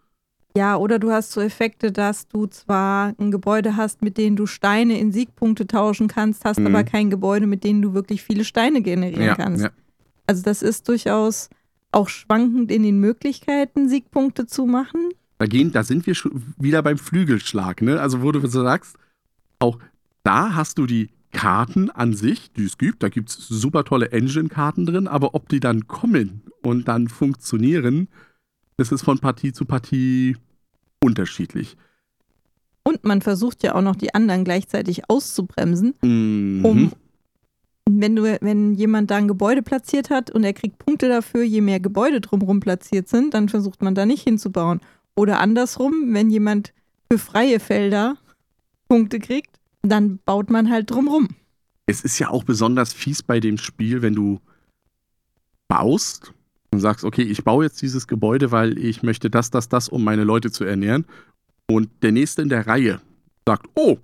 B: Ja, oder du hast so Effekte, dass du zwar ein Gebäude hast, mit denen du Steine in Siegpunkte tauschen kannst, hast mhm. aber kein Gebäude, mit denen du wirklich viele Steine generieren ja, kannst. Ja. Also das ist durchaus auch schwankend in den Möglichkeiten, Siegpunkte zu machen.
A: Da, gehen, da sind wir schon wieder beim Flügelschlag, ne? Also wo du so sagst, auch da hast du die Karten an sich, die es gibt. Da gibt es super tolle Engine-Karten drin, aber ob die dann kommen und dann funktionieren, das ist von Partie zu Partie unterschiedlich.
B: Und man versucht ja auch noch die anderen gleichzeitig auszubremsen, mhm. um wenn du, wenn jemand da ein Gebäude platziert hat und er kriegt Punkte dafür, je mehr Gebäude drumherum platziert sind, dann versucht man da nicht hinzubauen. Oder andersrum, wenn jemand für freie Felder Punkte kriegt, dann baut man halt drumherum.
A: Es ist ja auch besonders fies bei dem Spiel, wenn du baust und sagst, okay, ich baue jetzt dieses Gebäude, weil ich möchte das, das, das, um meine Leute zu ernähren. Und der nächste in der Reihe sagt, oh,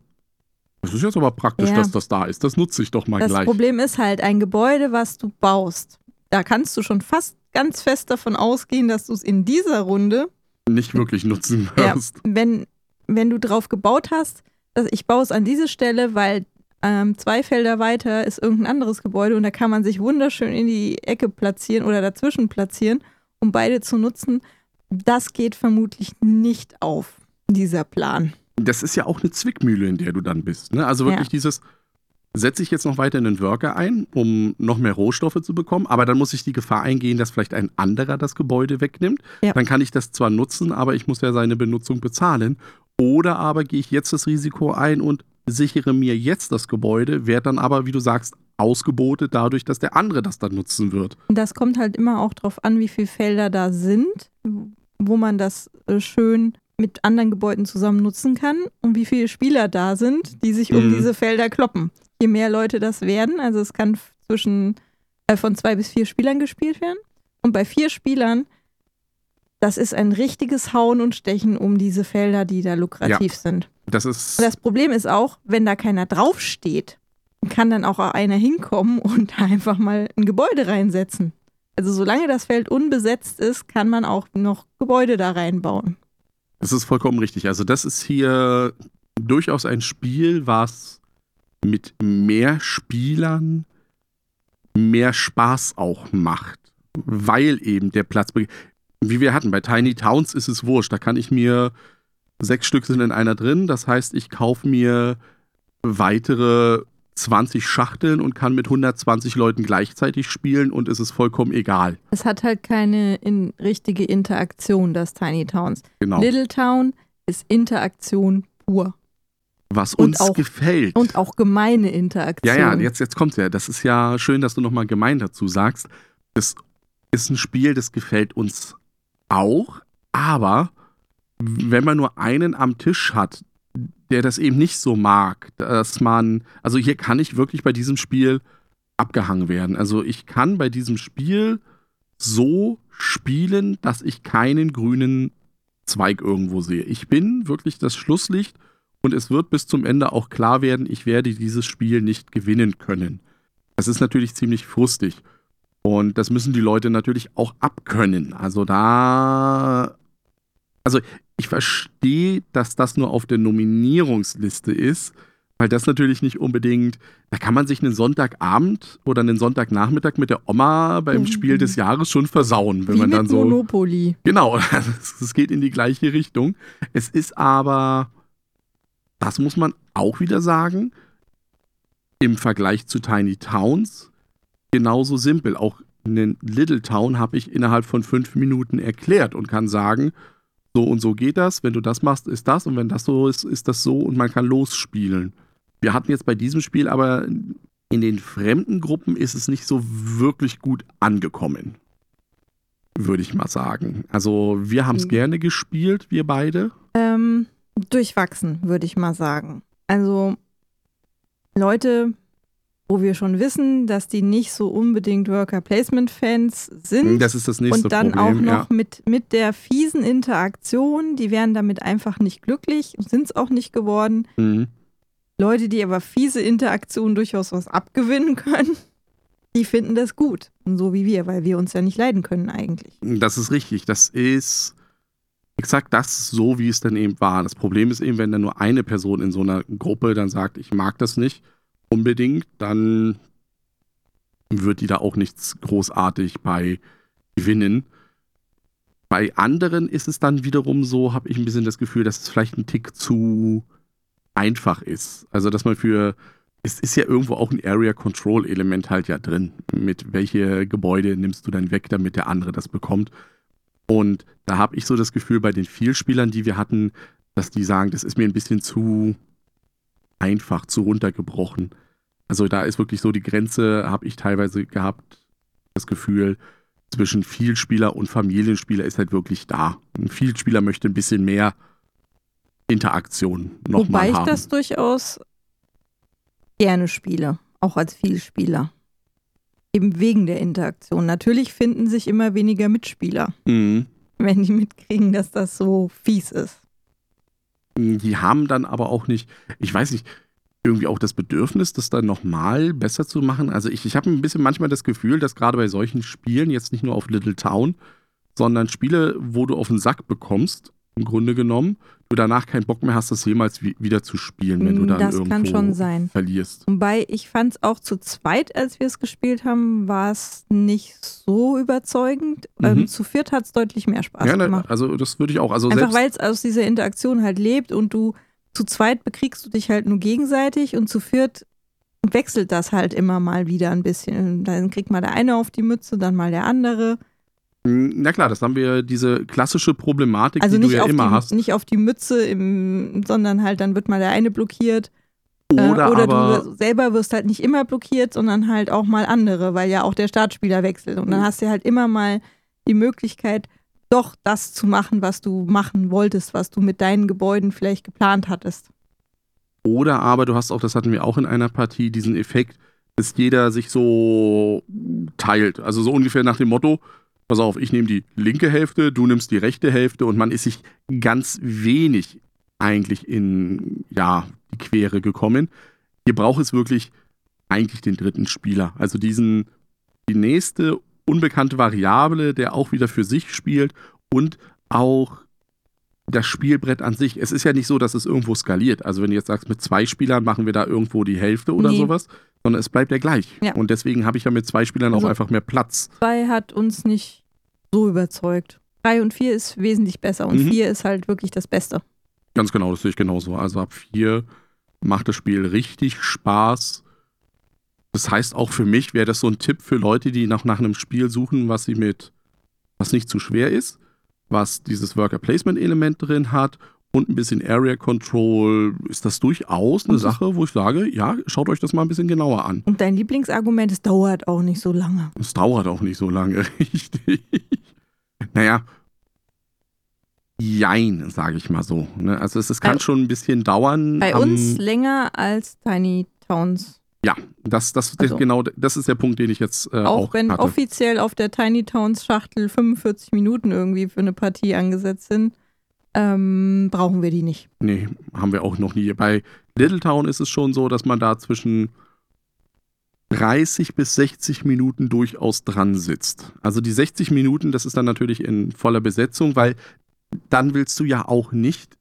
A: das ist jetzt aber praktisch, ja. dass das da ist. Das nutze ich doch mal
B: das
A: gleich.
B: Das Problem ist halt, ein Gebäude, was du baust, da kannst du schon fast ganz fest davon ausgehen, dass du es in dieser Runde
A: nicht wirklich nutzen wirst.
B: Ja, wenn, wenn du drauf gebaut hast, also ich baue es an diese Stelle, weil ähm, zwei Felder weiter ist irgendein anderes Gebäude und da kann man sich wunderschön in die Ecke platzieren oder dazwischen platzieren, um beide zu nutzen. Das geht vermutlich nicht auf, dieser Plan
A: das ist ja auch eine Zwickmühle, in der du dann bist. Ne? Also wirklich ja. dieses, setze ich jetzt noch weiter einen Worker ein, um noch mehr Rohstoffe zu bekommen, aber dann muss ich die Gefahr eingehen, dass vielleicht ein anderer das Gebäude wegnimmt.
B: Ja.
A: Dann kann ich das zwar nutzen, aber ich muss ja seine Benutzung bezahlen. Oder aber gehe ich jetzt das Risiko ein und sichere mir jetzt das Gebäude, werde dann aber, wie du sagst, ausgebotet dadurch, dass der andere das dann nutzen wird.
B: Das kommt halt immer auch drauf an, wie viele Felder da sind, wo man das äh, schön mit anderen Gebäuden zusammen nutzen kann und wie viele Spieler da sind, die sich um
A: Mhm.
B: diese Felder kloppen. Je mehr Leute das werden, also es kann zwischen äh, von zwei bis vier Spielern gespielt werden. Und bei vier Spielern, das ist ein richtiges Hauen und Stechen um diese Felder, die da lukrativ sind.
A: Das ist.
B: Und das Problem ist auch, wenn da keiner draufsteht, kann dann auch einer hinkommen und einfach mal ein Gebäude reinsetzen. Also solange das Feld unbesetzt ist, kann man auch noch Gebäude da reinbauen.
A: Das ist vollkommen richtig. Also, das ist hier durchaus ein Spiel, was mit mehr Spielern mehr Spaß auch macht. Weil eben der Platz. Wie wir hatten, bei Tiny Towns ist es wurscht. Da kann ich mir. Sechs Stück sind in einer drin. Das heißt, ich kaufe mir weitere 20 Schachteln und kann mit 120 Leuten gleichzeitig spielen und es ist vollkommen egal.
B: Es hat halt keine in, richtige Interaktion, das Tiny Towns.
A: Genau.
B: Little Town ist Interaktion pur.
A: Was uns
B: auch-
A: gefällt.
B: Und auch gemeine Interaktion.
A: Ja, ja, jetzt, jetzt kommt's ja. Das ist ja schön, dass du nochmal gemein dazu sagst. Das ist ein Spiel, das gefällt uns auch, aber wenn man nur einen am Tisch hat, der das eben nicht so mag, dass man, also hier kann ich wirklich bei diesem Spiel abgehangen werden. Also ich kann bei diesem Spiel so spielen, dass ich keinen grünen Zweig irgendwo sehe. Ich bin wirklich das Schlusslicht und es wird bis zum Ende auch klar werden, ich werde dieses Spiel nicht gewinnen können. Das ist natürlich ziemlich frustig. Und das müssen die Leute natürlich auch abkönnen. Also da. Also ich verstehe, dass das nur auf der Nominierungsliste ist, weil das natürlich nicht unbedingt. Da kann man sich einen Sonntagabend oder einen Sonntagnachmittag mit der Oma beim
B: Mhm.
A: Spiel des Jahres schon versauen, wenn
B: Wie
A: man dann
B: mit
A: so.
B: Monopoly.
A: Genau, es geht in die gleiche Richtung. Es ist aber, das muss man auch wieder sagen, im Vergleich zu Tiny Towns genauso simpel. Auch einen Little Town habe ich innerhalb von fünf Minuten erklärt und kann sagen, so und so geht das, wenn du das machst, ist das und wenn das so ist, ist das so und man kann losspielen. Wir hatten jetzt bei diesem Spiel aber in den fremden Gruppen ist es nicht so wirklich gut angekommen würde ich mal sagen. Also wir haben es
B: Mhm.
A: gerne gespielt, wir beide.
B: Ähm, durchwachsen, würde ich mal sagen. Also Leute, wo wir schon wissen, dass die nicht so unbedingt Worker Placement Fans sind.
A: Das ist das nächste
B: und dann
A: Problem.
B: auch noch
A: ja.
B: mit, mit der fiesen Interaktion, die wären damit einfach nicht glücklich und sind es auch nicht geworden.
A: Mhm.
B: Leute, die aber fiese Interaktion durchaus was abgewinnen können, die finden das gut. Und so wie wir, weil wir uns ja nicht leiden können eigentlich.
A: Das ist richtig. Das ist exakt das so, wie es dann eben war. Das Problem ist eben, wenn dann nur eine Person in so einer Gruppe dann sagt, ich mag das nicht unbedingt, dann wird die da auch nichts großartig bei gewinnen. Bei anderen ist es dann wiederum so, habe ich ein bisschen das Gefühl, dass es vielleicht ein Tick zu einfach ist. Also, dass man für es ist ja irgendwo auch ein Area Control Element halt ja drin. Mit welche Gebäude nimmst du dann weg, damit der andere das bekommt? Und da habe ich so das Gefühl bei den Vielspielern, die wir hatten, dass die sagen, das ist mir ein bisschen zu einfach, zu runtergebrochen. Also da ist wirklich so die Grenze, habe ich teilweise gehabt, das Gefühl, zwischen Vielspieler und Familienspieler ist halt wirklich da. Ein Vielspieler möchte ein bisschen mehr Interaktion
B: Wobei
A: nochmal
B: ich
A: haben.
B: das durchaus gerne spiele, auch als Vielspieler. Eben wegen der Interaktion. Natürlich finden sich immer weniger Mitspieler,
A: Mhm.
B: wenn die mitkriegen, dass das so fies ist.
A: Die haben dann aber auch nicht, ich weiß nicht, irgendwie auch das Bedürfnis, das dann nochmal besser zu machen. Also ich, ich habe ein bisschen manchmal das Gefühl, dass gerade bei solchen Spielen, jetzt nicht nur auf Little Town, sondern Spiele, wo du auf den Sack bekommst, im Grunde genommen, du danach keinen Bock mehr hast, das jemals wi- wieder zu spielen, wenn du dann
B: Das
A: irgendwo
B: kann schon sein.
A: verlierst.
B: Wobei ich fand es auch zu zweit, als wir es gespielt haben, war es nicht so überzeugend.
A: Mhm.
B: Ähm, zu viert hat es deutlich mehr Spaß
A: Ja, ne,
B: gemacht.
A: also das würde ich auch. Also
B: Einfach weil es aus dieser Interaktion halt lebt und du zu zweit bekriegst du dich halt nur gegenseitig und zu viert wechselt das halt immer mal wieder ein bisschen. Dann kriegt mal der eine auf die Mütze, dann mal der andere.
A: Na klar, das haben wir diese klassische Problematik,
B: Also
A: die du ja immer
B: die,
A: hast.
B: nicht auf die Mütze, im, sondern halt dann wird mal der eine blockiert. Äh,
A: Oder,
B: oder
A: aber
B: du selber wirst halt nicht immer blockiert, sondern halt auch mal andere, weil ja auch der Startspieler wechselt. Und dann hast du halt immer mal die Möglichkeit, doch das zu machen, was du machen wolltest, was du mit deinen Gebäuden vielleicht geplant hattest.
A: Oder aber du hast auch, das hatten wir auch in einer Partie, diesen Effekt, dass jeder sich so teilt. Also so ungefähr nach dem Motto, pass auf, ich nehme die linke Hälfte, du nimmst die rechte Hälfte und man ist sich ganz wenig eigentlich in, ja, die Quere gekommen. Hier braucht es wirklich eigentlich den dritten Spieler. Also diesen, die nächste unbekannte Variable, der auch wieder für sich spielt und auch das Spielbrett an sich. Es ist ja nicht so, dass es irgendwo skaliert. Also wenn du jetzt sagst, mit zwei Spielern machen wir da irgendwo die Hälfte oder
B: Nee.
A: sowas, sondern es bleibt ja gleich.
B: Ja.
A: Und deswegen habe ich ja mit zwei Spielern
B: Also-
A: auch einfach mehr Platz.
B: Zwei hat uns nicht so überzeugt. Drei und vier ist wesentlich besser und
A: Mhm.
B: vier ist halt wirklich das Beste.
A: Ganz genau, das sehe ich genauso. Also ab vier macht das Spiel richtig Spaß. Das heißt auch für mich wäre das so ein Tipp für Leute, die noch nach einem Spiel suchen, was sie mit, was nicht zu schwer ist, was dieses Worker Placement Element drin hat und ein bisschen Area Control, ist das durchaus eine Sache, wo ich sage, ja, schaut euch das mal ein bisschen genauer an.
B: Und dein Lieblingsargument, es dauert auch nicht so lange.
A: Es dauert auch nicht so lange, richtig. Naja, jein, sage ich mal so. ne? Also es, es kann
B: Bei-
A: schon ein bisschen dauern.
B: Bei
A: am-
B: uns länger als Tiny Towns.
A: Ja, das, das, das,
B: Also-
A: genau, das ist der Punkt, den ich jetzt äh, auch,
B: auch wenn
A: hatte.
B: offiziell auf der Tiny Towns Schachtel 45 Minuten irgendwie für eine Partie angesetzt sind, ähm, brauchen wir die nicht.
A: Nee, haben wir auch noch nie. Bei Little Town ist es schon so, dass man da zwischen 30 bis 60 Minuten durchaus dran sitzt. Also die 60 Minuten, das ist dann natürlich in voller Besetzung, weil dann willst du ja auch nicht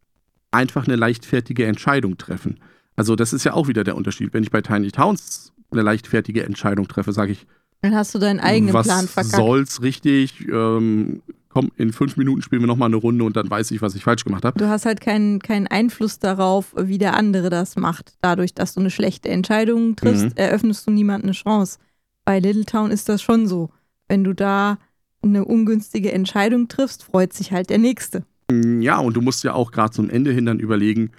A: einfach eine leichtfertige Entscheidung treffen. Also das ist ja auch wieder der Unterschied. Wenn ich bei Tiny Towns eine leichtfertige Entscheidung treffe, sage ich,
B: Dann hast du deinen eigenen
A: was
B: Plan verkackt.
A: soll's richtig, ähm, komm, in fünf Minuten spielen wir nochmal eine Runde und dann weiß ich, was ich falsch gemacht habe.
B: Du hast halt keinen, keinen Einfluss darauf, wie der andere das macht. Dadurch, dass du eine schlechte Entscheidung triffst,
A: Mhm.
B: eröffnest du niemandem eine Chance. Bei Little Town ist das schon so. Wenn du da eine ungünstige Entscheidung triffst, freut sich halt der Nächste.
A: Ja, und du musst ja auch gerade zum Ende hin dann überlegen,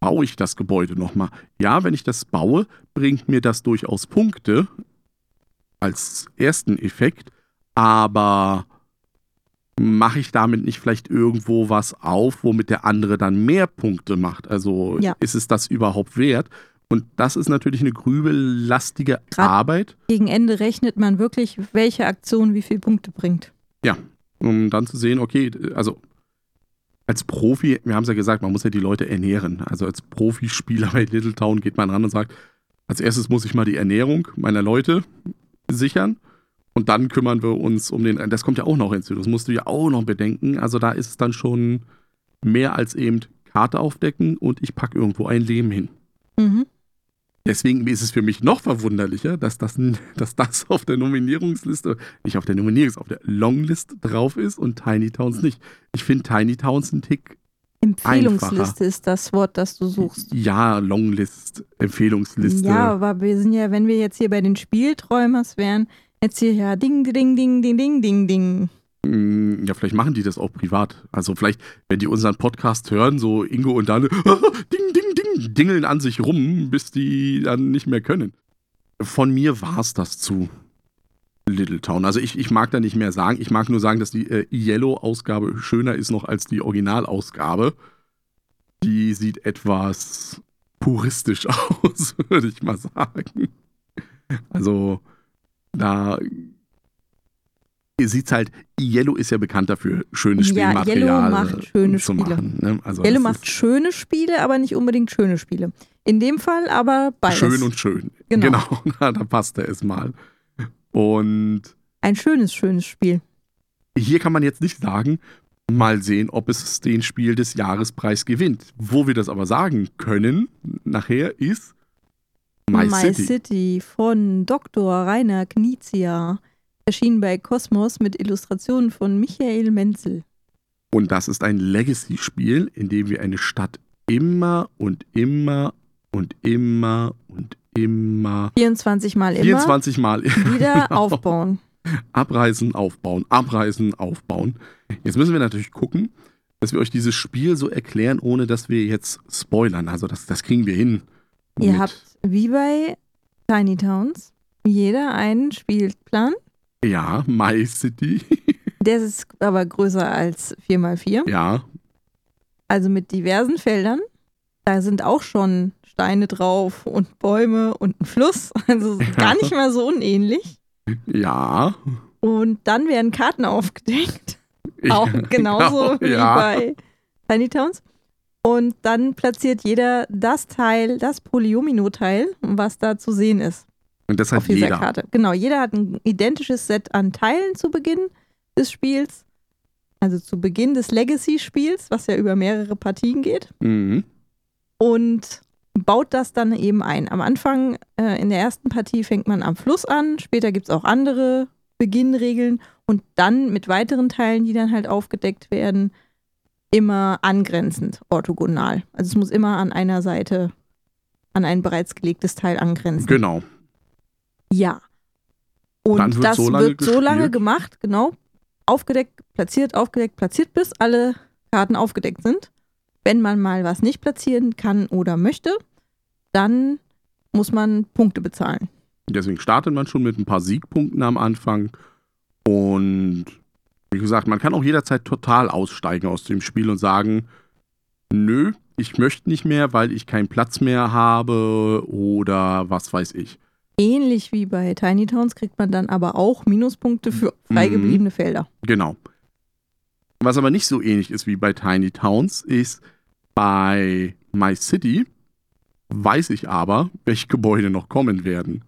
A: baue ich das Gebäude nochmal? Ja, wenn ich das baue, bringt mir das durchaus Punkte als ersten Effekt, aber mache ich damit nicht vielleicht irgendwo was auf, womit der andere dann mehr Punkte macht? Also
B: Ja.
A: ist es das überhaupt wert? Und das ist natürlich eine grübellastige
B: Grad-
A: Arbeit,
B: Gegen Ende rechnet man wirklich, welche Aktion wie viele Punkte bringt.
A: um dann zu sehen, okay, also als Profi, wir haben es ja gesagt, man muss ja die Leute ernähren. Also als Profispieler bei Little Town geht man ran und sagt, als erstes muss ich mal die Ernährung meiner Leute sichern und dann kümmern wir uns um den, das kommt ja auch noch hinzu, das musst du ja auch noch bedenken. Also da ist es dann schon mehr als eben Karte aufdecken und ich packe irgendwo ein Leben hin.
B: Mhm.
A: Deswegen ist es für mich noch verwunderlicher, dass das, dass das auf der Nominierungsliste, nicht auf der Nominierungs-, auf der Longlist drauf ist und Tiny Towns nicht. Ich finde Tiny Towns ein Tick,
B: Empfehlungsliste
A: Einfacher.
B: ist das Wort, das du suchst.
A: ja, Longlist, Empfehlungsliste.
B: Ja, aber wir sind ja, wenn wir jetzt hier bei den Spielträumers wären, jetzt hier ja ding, ding, ding, ding, ding, ding, ding.
A: Mm, Ja, vielleicht machen die das auch privat. Also vielleicht, wenn die unseren Podcast hören, so Ingo und Dane, ding, ding, ding, dingeln an sich rum, bis die dann nicht mehr können. Von mir war es das zu Little Town. Also ich, ich mag da nicht mehr sagen. Ich mag nur sagen, dass die äh, Yellow-Ausgabe schöner ist noch als die Originalausgabe. Die sieht etwas puristisch aus, würde ich mal sagen. Also da sieht's halt, Yellow ist ja bekannt dafür, schönes
B: Ja,
A: Spielmaterial
B: Yellow macht schöne
A: zu
B: Spiele.
A: machen. Ne? Also
B: Yellow macht schöne Spiele, aber nicht unbedingt schöne Spiele. In dem Fall aber beides.
A: schön und schön.
B: Genau.
A: da passte es mal. Und
B: Ein schönes, schönes Spiel.
A: hier kann man jetzt nicht sagen, mal sehen, ob es den Spiel des Jahrespreis gewinnt. Wo wir das aber sagen können, nachher ist My, City.
B: von Dr. Rainer Knizia. Erschienen bei Kosmos mit Illustrationen von Michael Menzel.
A: Und das ist ein Legacy-Spiel, in dem wir eine Stadt immer und immer und immer und immer.
B: 24 Mal immer.
A: 24 Mal.
B: Wieder genau. aufbauen.
A: Abreißen, aufbauen, abreißen, aufbauen. Jetzt müssen wir natürlich gucken, dass wir euch dieses Spiel so erklären, ohne dass wir jetzt spoilern. Also das, das kriegen wir hin.
B: Ihr habt wie bei Tiny Towns jeder einen Spielplan.
A: Ja, My City.
B: Der ist aber größer als 4x4.
A: Ja.
B: Also mit diversen Feldern. Da sind auch schon Steine drauf und Bäume und ein Fluss. Also gar nicht mal so unähnlich.
A: Ja.
B: Und dann werden Karten aufgedeckt. Auch genauso genau, ja. wie bei Tiny Towns. Und dann platziert jeder das Teil, das Polyomino-Teil, was da zu sehen ist.
A: Und das hat auf dieser jeder.
B: Karte. Genau, jeder hat ein identisches Set an Teilen zu Beginn des Spiels. Also zu Beginn des Legacy-Spiels, was ja über mehrere Partien geht.
A: Mhm.
B: Und baut das dann eben ein. Am Anfang, äh, in der ersten Partie, fängt man am Fluss an. Später gibt es auch andere Beginnregeln. Und dann mit weiteren Teilen, die dann halt aufgedeckt werden, immer angrenzend orthogonal. Also es muss immer an einer Seite an ein bereits gelegtes Teil angrenzen.
A: Genau.
B: Ja. Und wird das so wird so lange gemacht, genau. Aufgedeckt, platziert, aufgedeckt, platziert, bis alle Karten aufgedeckt sind. Wenn man mal was nicht platzieren kann oder möchte, dann muss man Punkte bezahlen.
A: Deswegen startet man schon mit ein paar Siegpunkten am Anfang. Und wie gesagt, man kann auch jederzeit total aussteigen aus dem Spiel und sagen, nö, ich möchte nicht mehr, weil ich keinen Platz mehr habe oder was weiß ich.
B: Ähnlich wie bei Tiny Towns kriegt man dann aber auch Minuspunkte für freigebliebene mhm. Felder.
A: Genau. Was aber nicht so ähnlich ist wie bei Tiny Towns, ist bei My City weiß ich aber, welche Gebäude noch kommen werden.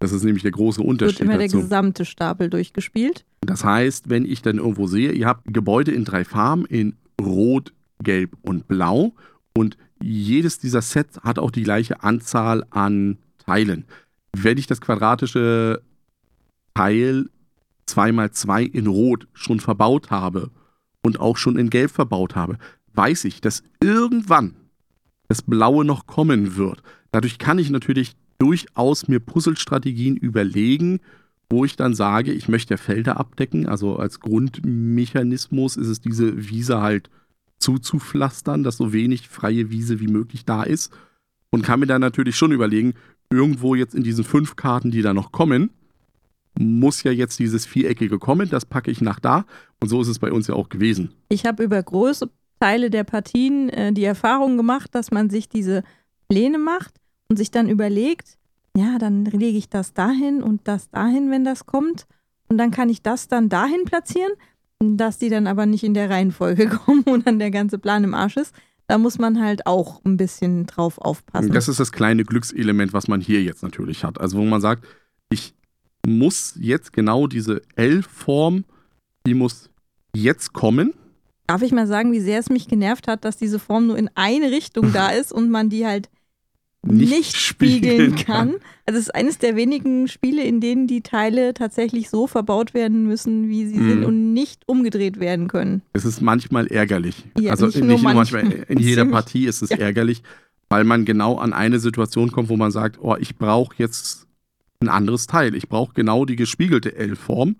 A: Das ist nämlich der große Unterschied.
B: Wird immer
A: dazu.
B: der gesamte Stapel durchgespielt.
A: Das heißt, wenn ich dann irgendwo sehe, ihr habt Gebäude in drei Farben, in Rot, Gelb und Blau und jedes dieser Sets hat auch die gleiche Anzahl an Teilen. Wenn ich das quadratische Teil 2x2 in Rot schon verbaut habe und auch schon in Gelb verbaut habe, weiß ich, dass irgendwann das Blaue noch kommen wird. Dadurch kann ich natürlich durchaus mir Puzzlestrategien überlegen, wo ich dann sage, ich möchte Felder abdecken. Also als Grundmechanismus ist es diese Wiese halt zuzupflastern, dass so wenig freie Wiese wie möglich da ist. Und kann mir dann natürlich schon überlegen, irgendwo jetzt in diesen fünf Karten, die da noch kommen, muss ja jetzt dieses Viereckige kommen, das packe ich nach da. Und so ist es bei uns ja auch gewesen.
B: Ich habe über große Teile der Partien äh, die Erfahrung gemacht, dass man sich diese Pläne macht und sich dann überlegt, ja, dann lege ich das dahin und das dahin, wenn das kommt. Und dann kann ich das dann dahin platzieren, dass die dann aber nicht in der Reihenfolge kommen und dann der ganze Plan im Arsch ist. Da muss man halt auch ein bisschen drauf aufpassen.
A: Das ist das kleine Glückselement, was man hier jetzt natürlich hat. Also wo man sagt, ich muss jetzt genau diese L-Form, die muss jetzt kommen.
B: Darf ich mal sagen, wie sehr es mich genervt hat, dass diese Form nur in eine Richtung da ist und man die halt nicht, nicht spiegeln kann. kann. Also es ist eines der wenigen Spiele, in denen die Teile tatsächlich so verbaut werden müssen, wie sie mm. sind und nicht umgedreht werden können.
A: Es ist manchmal ärgerlich. Ja, also nicht, nicht nur manchmal, in jeder Partie ist es ja. ärgerlich, weil man genau an eine Situation kommt, wo man sagt, oh, ich brauche jetzt ein anderes Teil. Ich brauche genau die gespiegelte L-Form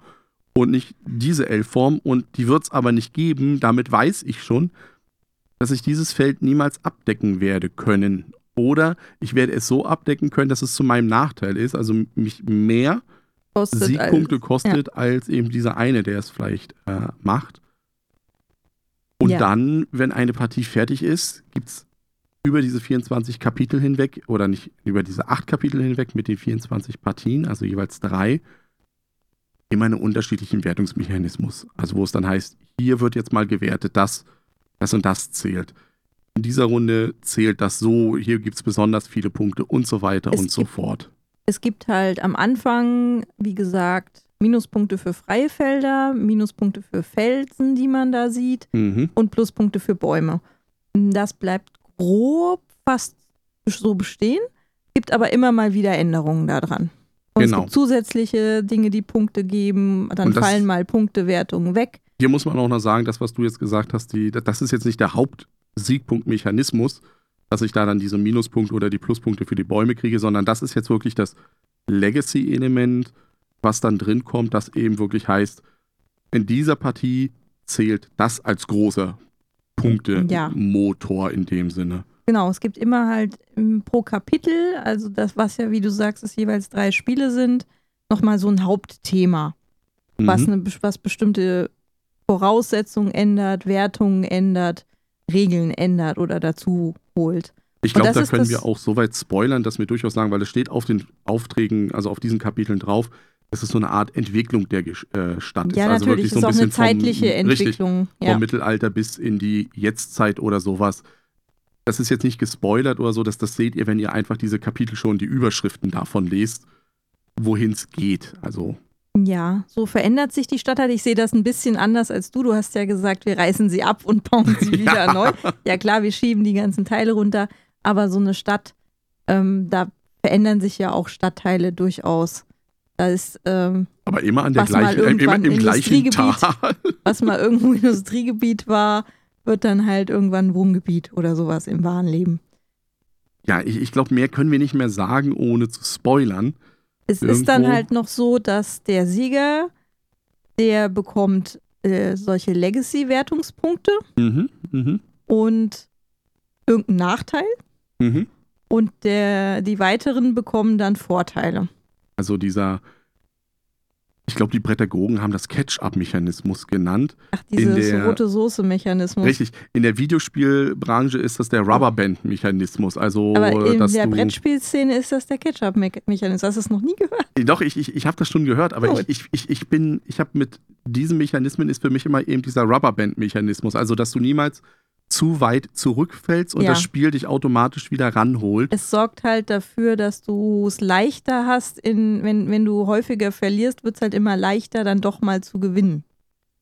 A: und nicht diese L-Form und die wird es aber nicht geben. Damit weiß ich schon, dass ich dieses Feld niemals abdecken werde können. Oder ich werde es so abdecken können, dass es zu meinem Nachteil ist, also mich mehr kostet Siegpunkte als, kostet, ja. als eben dieser eine, der es vielleicht äh, macht. Und ja. dann, wenn eine Partie fertig ist, gibt es über diese 24 Kapitel hinweg, oder nicht über diese acht Kapitel hinweg mit den 24 Partien, also jeweils drei, immer einen unterschiedlichen Wertungsmechanismus. Also wo es dann heißt, hier wird jetzt mal gewertet, das, das und das zählt in dieser Runde zählt das so, hier gibt es besonders viele Punkte und so weiter es und so fort.
B: Es gibt halt am Anfang, wie gesagt, Minuspunkte für freie Felder, Minuspunkte für Felsen, die man da sieht, mhm. und Pluspunkte für Bäume. Das bleibt grob fast so bestehen, gibt aber immer mal wieder Änderungen daran. Und genau. es gibt zusätzliche Dinge, die Punkte geben, dann fallen mal Punktewertungen weg.
A: Hier muss man auch noch sagen, das, was du jetzt gesagt hast, die, das ist jetzt nicht der Haupt, Siegpunktmechanismus, dass ich da dann diese Minuspunkte oder die Pluspunkte für die Bäume kriege, sondern das ist jetzt wirklich das Legacy-Element, was dann drin kommt, das eben wirklich heißt, in dieser Partie zählt das als großer Punkte-Motor in dem Sinne.
B: Genau, es gibt immer halt pro Kapitel, also das, was ja, wie du sagst, es jeweils drei Spiele sind, nochmal so ein Hauptthema, mhm. was, eine, was bestimmte Voraussetzungen ändert, Wertungen ändert, Regeln ändert oder dazu holt.
A: Ich glaube, da können wir auch so weit spoilern, dass wir durchaus sagen, weil es steht auf den Aufträgen, also auf diesen Kapiteln drauf, es ist so eine Art Entwicklung der äh, Stadt.
B: Ja, ist also natürlich, wirklich so ein ist auch eine zeitliche vom, Entwicklung.
A: Richtig, ja. Vom Mittelalter bis in die Jetztzeit oder sowas. Das ist jetzt nicht gespoilert oder so, dass das seht ihr, wenn ihr einfach diese Kapitel schon, die Überschriften davon lest, wohin es geht. Also
B: ja, so verändert sich die Stadt halt. Ich sehe das ein bisschen anders als du. Du hast ja gesagt, wir reißen sie ab und bauen sie wieder ja. neu. Ja klar, wir schieben die ganzen Teile runter, aber so eine Stadt, ähm, da verändern sich ja auch Stadtteile durchaus. Ist, ähm,
A: aber immer an der gleichen, äh, immer im gleichen Tal.
B: Was mal irgendwo Industriegebiet war, wird dann halt irgendwann Wohngebiet oder sowas im wahren Leben.
A: Ja, ich, ich glaube, mehr können wir nicht mehr sagen, ohne zu spoilern.
B: Es Irgendwo. ist dann halt noch so, dass der Sieger, der bekommt äh, solche Legacy-Wertungspunkte
A: mhm, mh.
B: und irgendeinen Nachteil.
A: Mhm.
B: Und der, die weiteren bekommen dann Vorteile.
A: Also dieser ich glaube, die Prädagogen haben das Catch-up-Mechanismus genannt.
B: Ach, dieses rote Soße-Mechanismus.
A: Richtig. In der Videospielbranche ist das der Rubberband-Mechanismus. Also,
B: Aber in der Brettspielszene ist das der Catch-up-Mechanismus. Hast du das noch nie gehört?
A: Doch, ich, ich, ich habe das schon gehört, aber oh. ich, ich, ich bin, ich habe mit diesen Mechanismen ist für mich immer eben dieser Rubberband-Mechanismus. Also, dass du niemals zu weit zurückfällst und ja. das Spiel dich automatisch wieder ranholt.
B: Es sorgt halt dafür, dass du es leichter hast, in, wenn, wenn du häufiger verlierst, wird es halt immer leichter, dann doch mal zu gewinnen.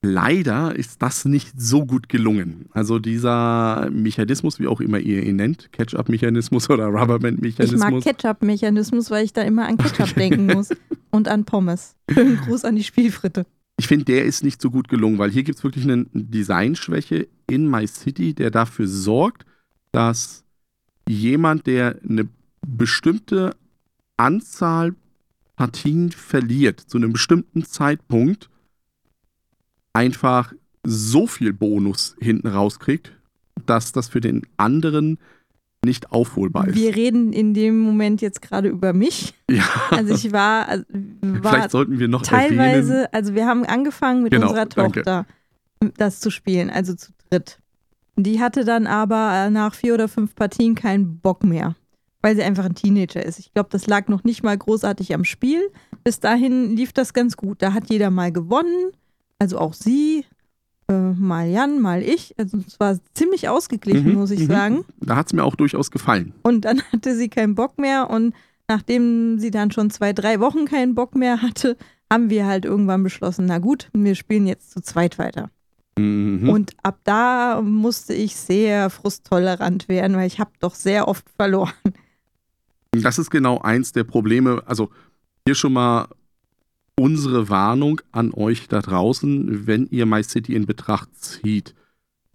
A: Leider ist das nicht so gut gelungen. Also dieser Mechanismus, wie auch immer ihr ihn nennt, Catch-up-Mechanismus oder Rubberband-Mechanismus. Ich
B: mag Catch-up-Mechanismus, weil ich da immer an Ketchup denken muss und an Pommes. Schönen Gruß an die Spielfritte
A: ich finde, der ist nicht so gut gelungen, weil hier gibt es wirklich eine Designschwäche in My City, der dafür sorgt, dass jemand, der eine bestimmte Anzahl Partien verliert, zu einem bestimmten Zeitpunkt, einfach so viel Bonus hinten rauskriegt, dass das für den anderen nicht aufholbar ist.
B: Wir reden in dem Moment jetzt gerade über mich.
A: Ja.
B: Also ich war, also
A: war Vielleicht sollten wir noch
B: teilweise,
A: erwähnen.
B: also wir haben angefangen mit genau, unserer Tochter danke. das zu spielen, also zu dritt. Die hatte dann aber nach vier oder fünf Partien keinen Bock mehr, weil sie einfach ein Teenager ist. Ich glaube, das lag noch nicht mal großartig am Spiel. Bis dahin lief das ganz gut. Da hat jeder mal gewonnen, also auch sie äh, mal Jan, mal ich. Also es war ziemlich ausgeglichen, mhm, muss ich mhm. sagen.
A: Da hat es mir auch durchaus gefallen.
B: Und dann hatte sie keinen Bock mehr und nachdem sie dann schon zwei, drei Wochen keinen Bock mehr hatte, haben wir halt irgendwann beschlossen, na gut, wir spielen jetzt zu zweit weiter.
A: Mhm.
B: Und ab da musste ich sehr frusttolerant werden, weil ich habe doch sehr oft verloren.
A: Das ist genau eins der Probleme. Also hier schon mal unsere Warnung an euch da draußen, wenn ihr My City in Betracht zieht,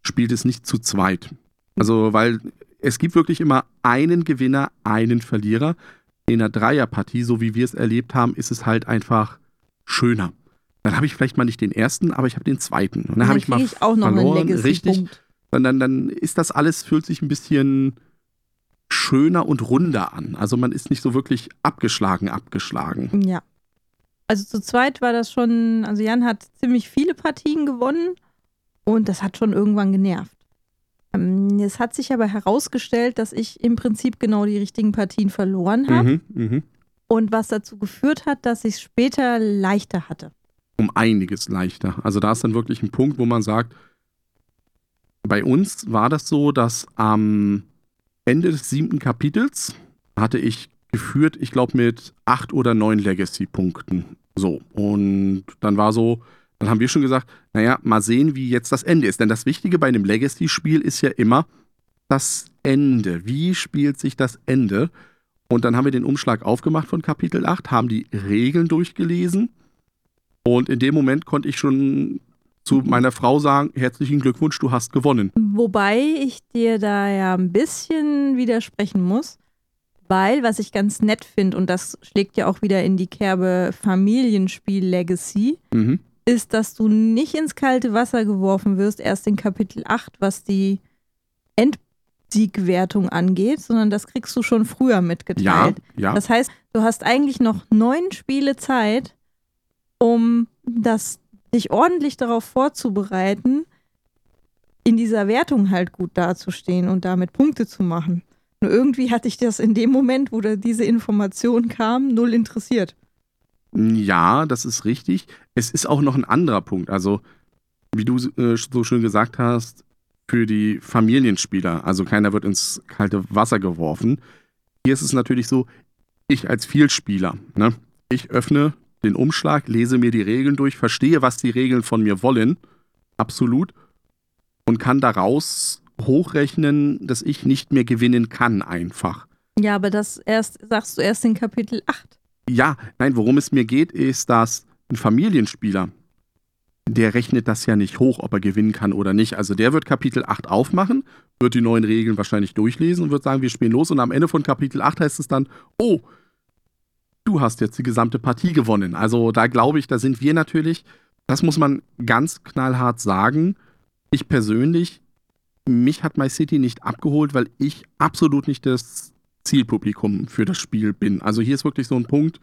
A: spielt es nicht zu zweit. Also, weil es gibt wirklich immer einen Gewinner, einen Verlierer. In einer Dreierpartie, so wie wir es erlebt haben, ist es halt einfach schöner. Dann habe ich vielleicht mal nicht den ersten, aber ich habe den zweiten. Und dann, dann habe ich mal
B: ich auch noch
A: verloren, richtig. Dann, dann, dann ist das alles, fühlt sich ein bisschen schöner und runder an. Also man ist nicht so wirklich abgeschlagen, abgeschlagen.
B: Ja. Also zu zweit war das schon, also Jan hat ziemlich viele Partien gewonnen und das hat schon irgendwann genervt. Ähm, es hat sich aber herausgestellt, dass ich im Prinzip genau die richtigen Partien verloren habe.
A: Mhm, mh.
B: Und was dazu geführt hat, dass ich es später leichter hatte.
A: Um einiges leichter. Also da ist dann wirklich ein Punkt, wo man sagt, bei uns war das so, dass am Ende des siebten Kapitels hatte ich geführt, ich glaube, mit acht oder neun Legacy-Punkten. So. Und dann war so, dann haben wir schon gesagt, naja, mal sehen, wie jetzt das Ende ist. Denn das Wichtige bei einem Legacy-Spiel ist ja immer das Ende. Wie spielt sich das Ende? Und dann haben wir den Umschlag aufgemacht von Kapitel 8, haben die Regeln durchgelesen. Und in dem Moment konnte ich schon zu meiner Frau sagen, herzlichen Glückwunsch, du hast gewonnen.
B: Wobei ich dir da ja ein bisschen widersprechen muss, weil, was ich ganz nett finde, und das schlägt ja auch wieder in die Kerbe Familienspiel-Legacy,
A: Mhm.
B: ist, dass du nicht ins kalte Wasser geworfen wirst, erst in Kapitel 8, was die Endsiegwertung angeht, sondern das kriegst du schon früher
A: Ja,
B: mitgeteilt.
A: ja.
B: Das heißt, du hast eigentlich noch neun Spiele Zeit, um das, dich ordentlich darauf vorzubereiten, in dieser Wertung halt gut dazustehen und damit Punkte zu machen. Nur irgendwie hatte ich das in dem Moment, wo da diese Information kam, null interessiert.
A: Ja, das ist richtig. Es ist auch noch ein anderer Punkt. Also, wie du äh, so schön gesagt hast, für die Familienspieler, also keiner wird ins kalte Wasser geworfen. Hier ist es natürlich so, ich als Vielspieler, ne, ich öffne den Umschlag, lese mir die Regeln durch, verstehe, was die Regeln von mir wollen, absolut, und kann daraus hochrechnen, dass ich nicht mehr gewinnen kann, einfach.
B: Ja, aber das erst sagst du erst in Kapitel 8.
A: Ja, nein, worum es mir geht, ist, dass ein Familienspieler, der rechnet das ja nicht hoch, ob er gewinnen kann oder nicht. Also der wird Kapitel 8 aufmachen, wird die neuen Regeln wahrscheinlich durchlesen und wird sagen, wir spielen los. Und am Ende von Kapitel 8 heißt es dann, oh, du hast jetzt die gesamte Partie gewonnen. Also da glaube ich, da sind wir natürlich, das muss man ganz knallhart sagen. Ich persönlich, mich hat My City nicht abgeholt, weil ich absolut nicht das Zielpublikum für das Spiel bin. Also hier ist wirklich so ein Punkt,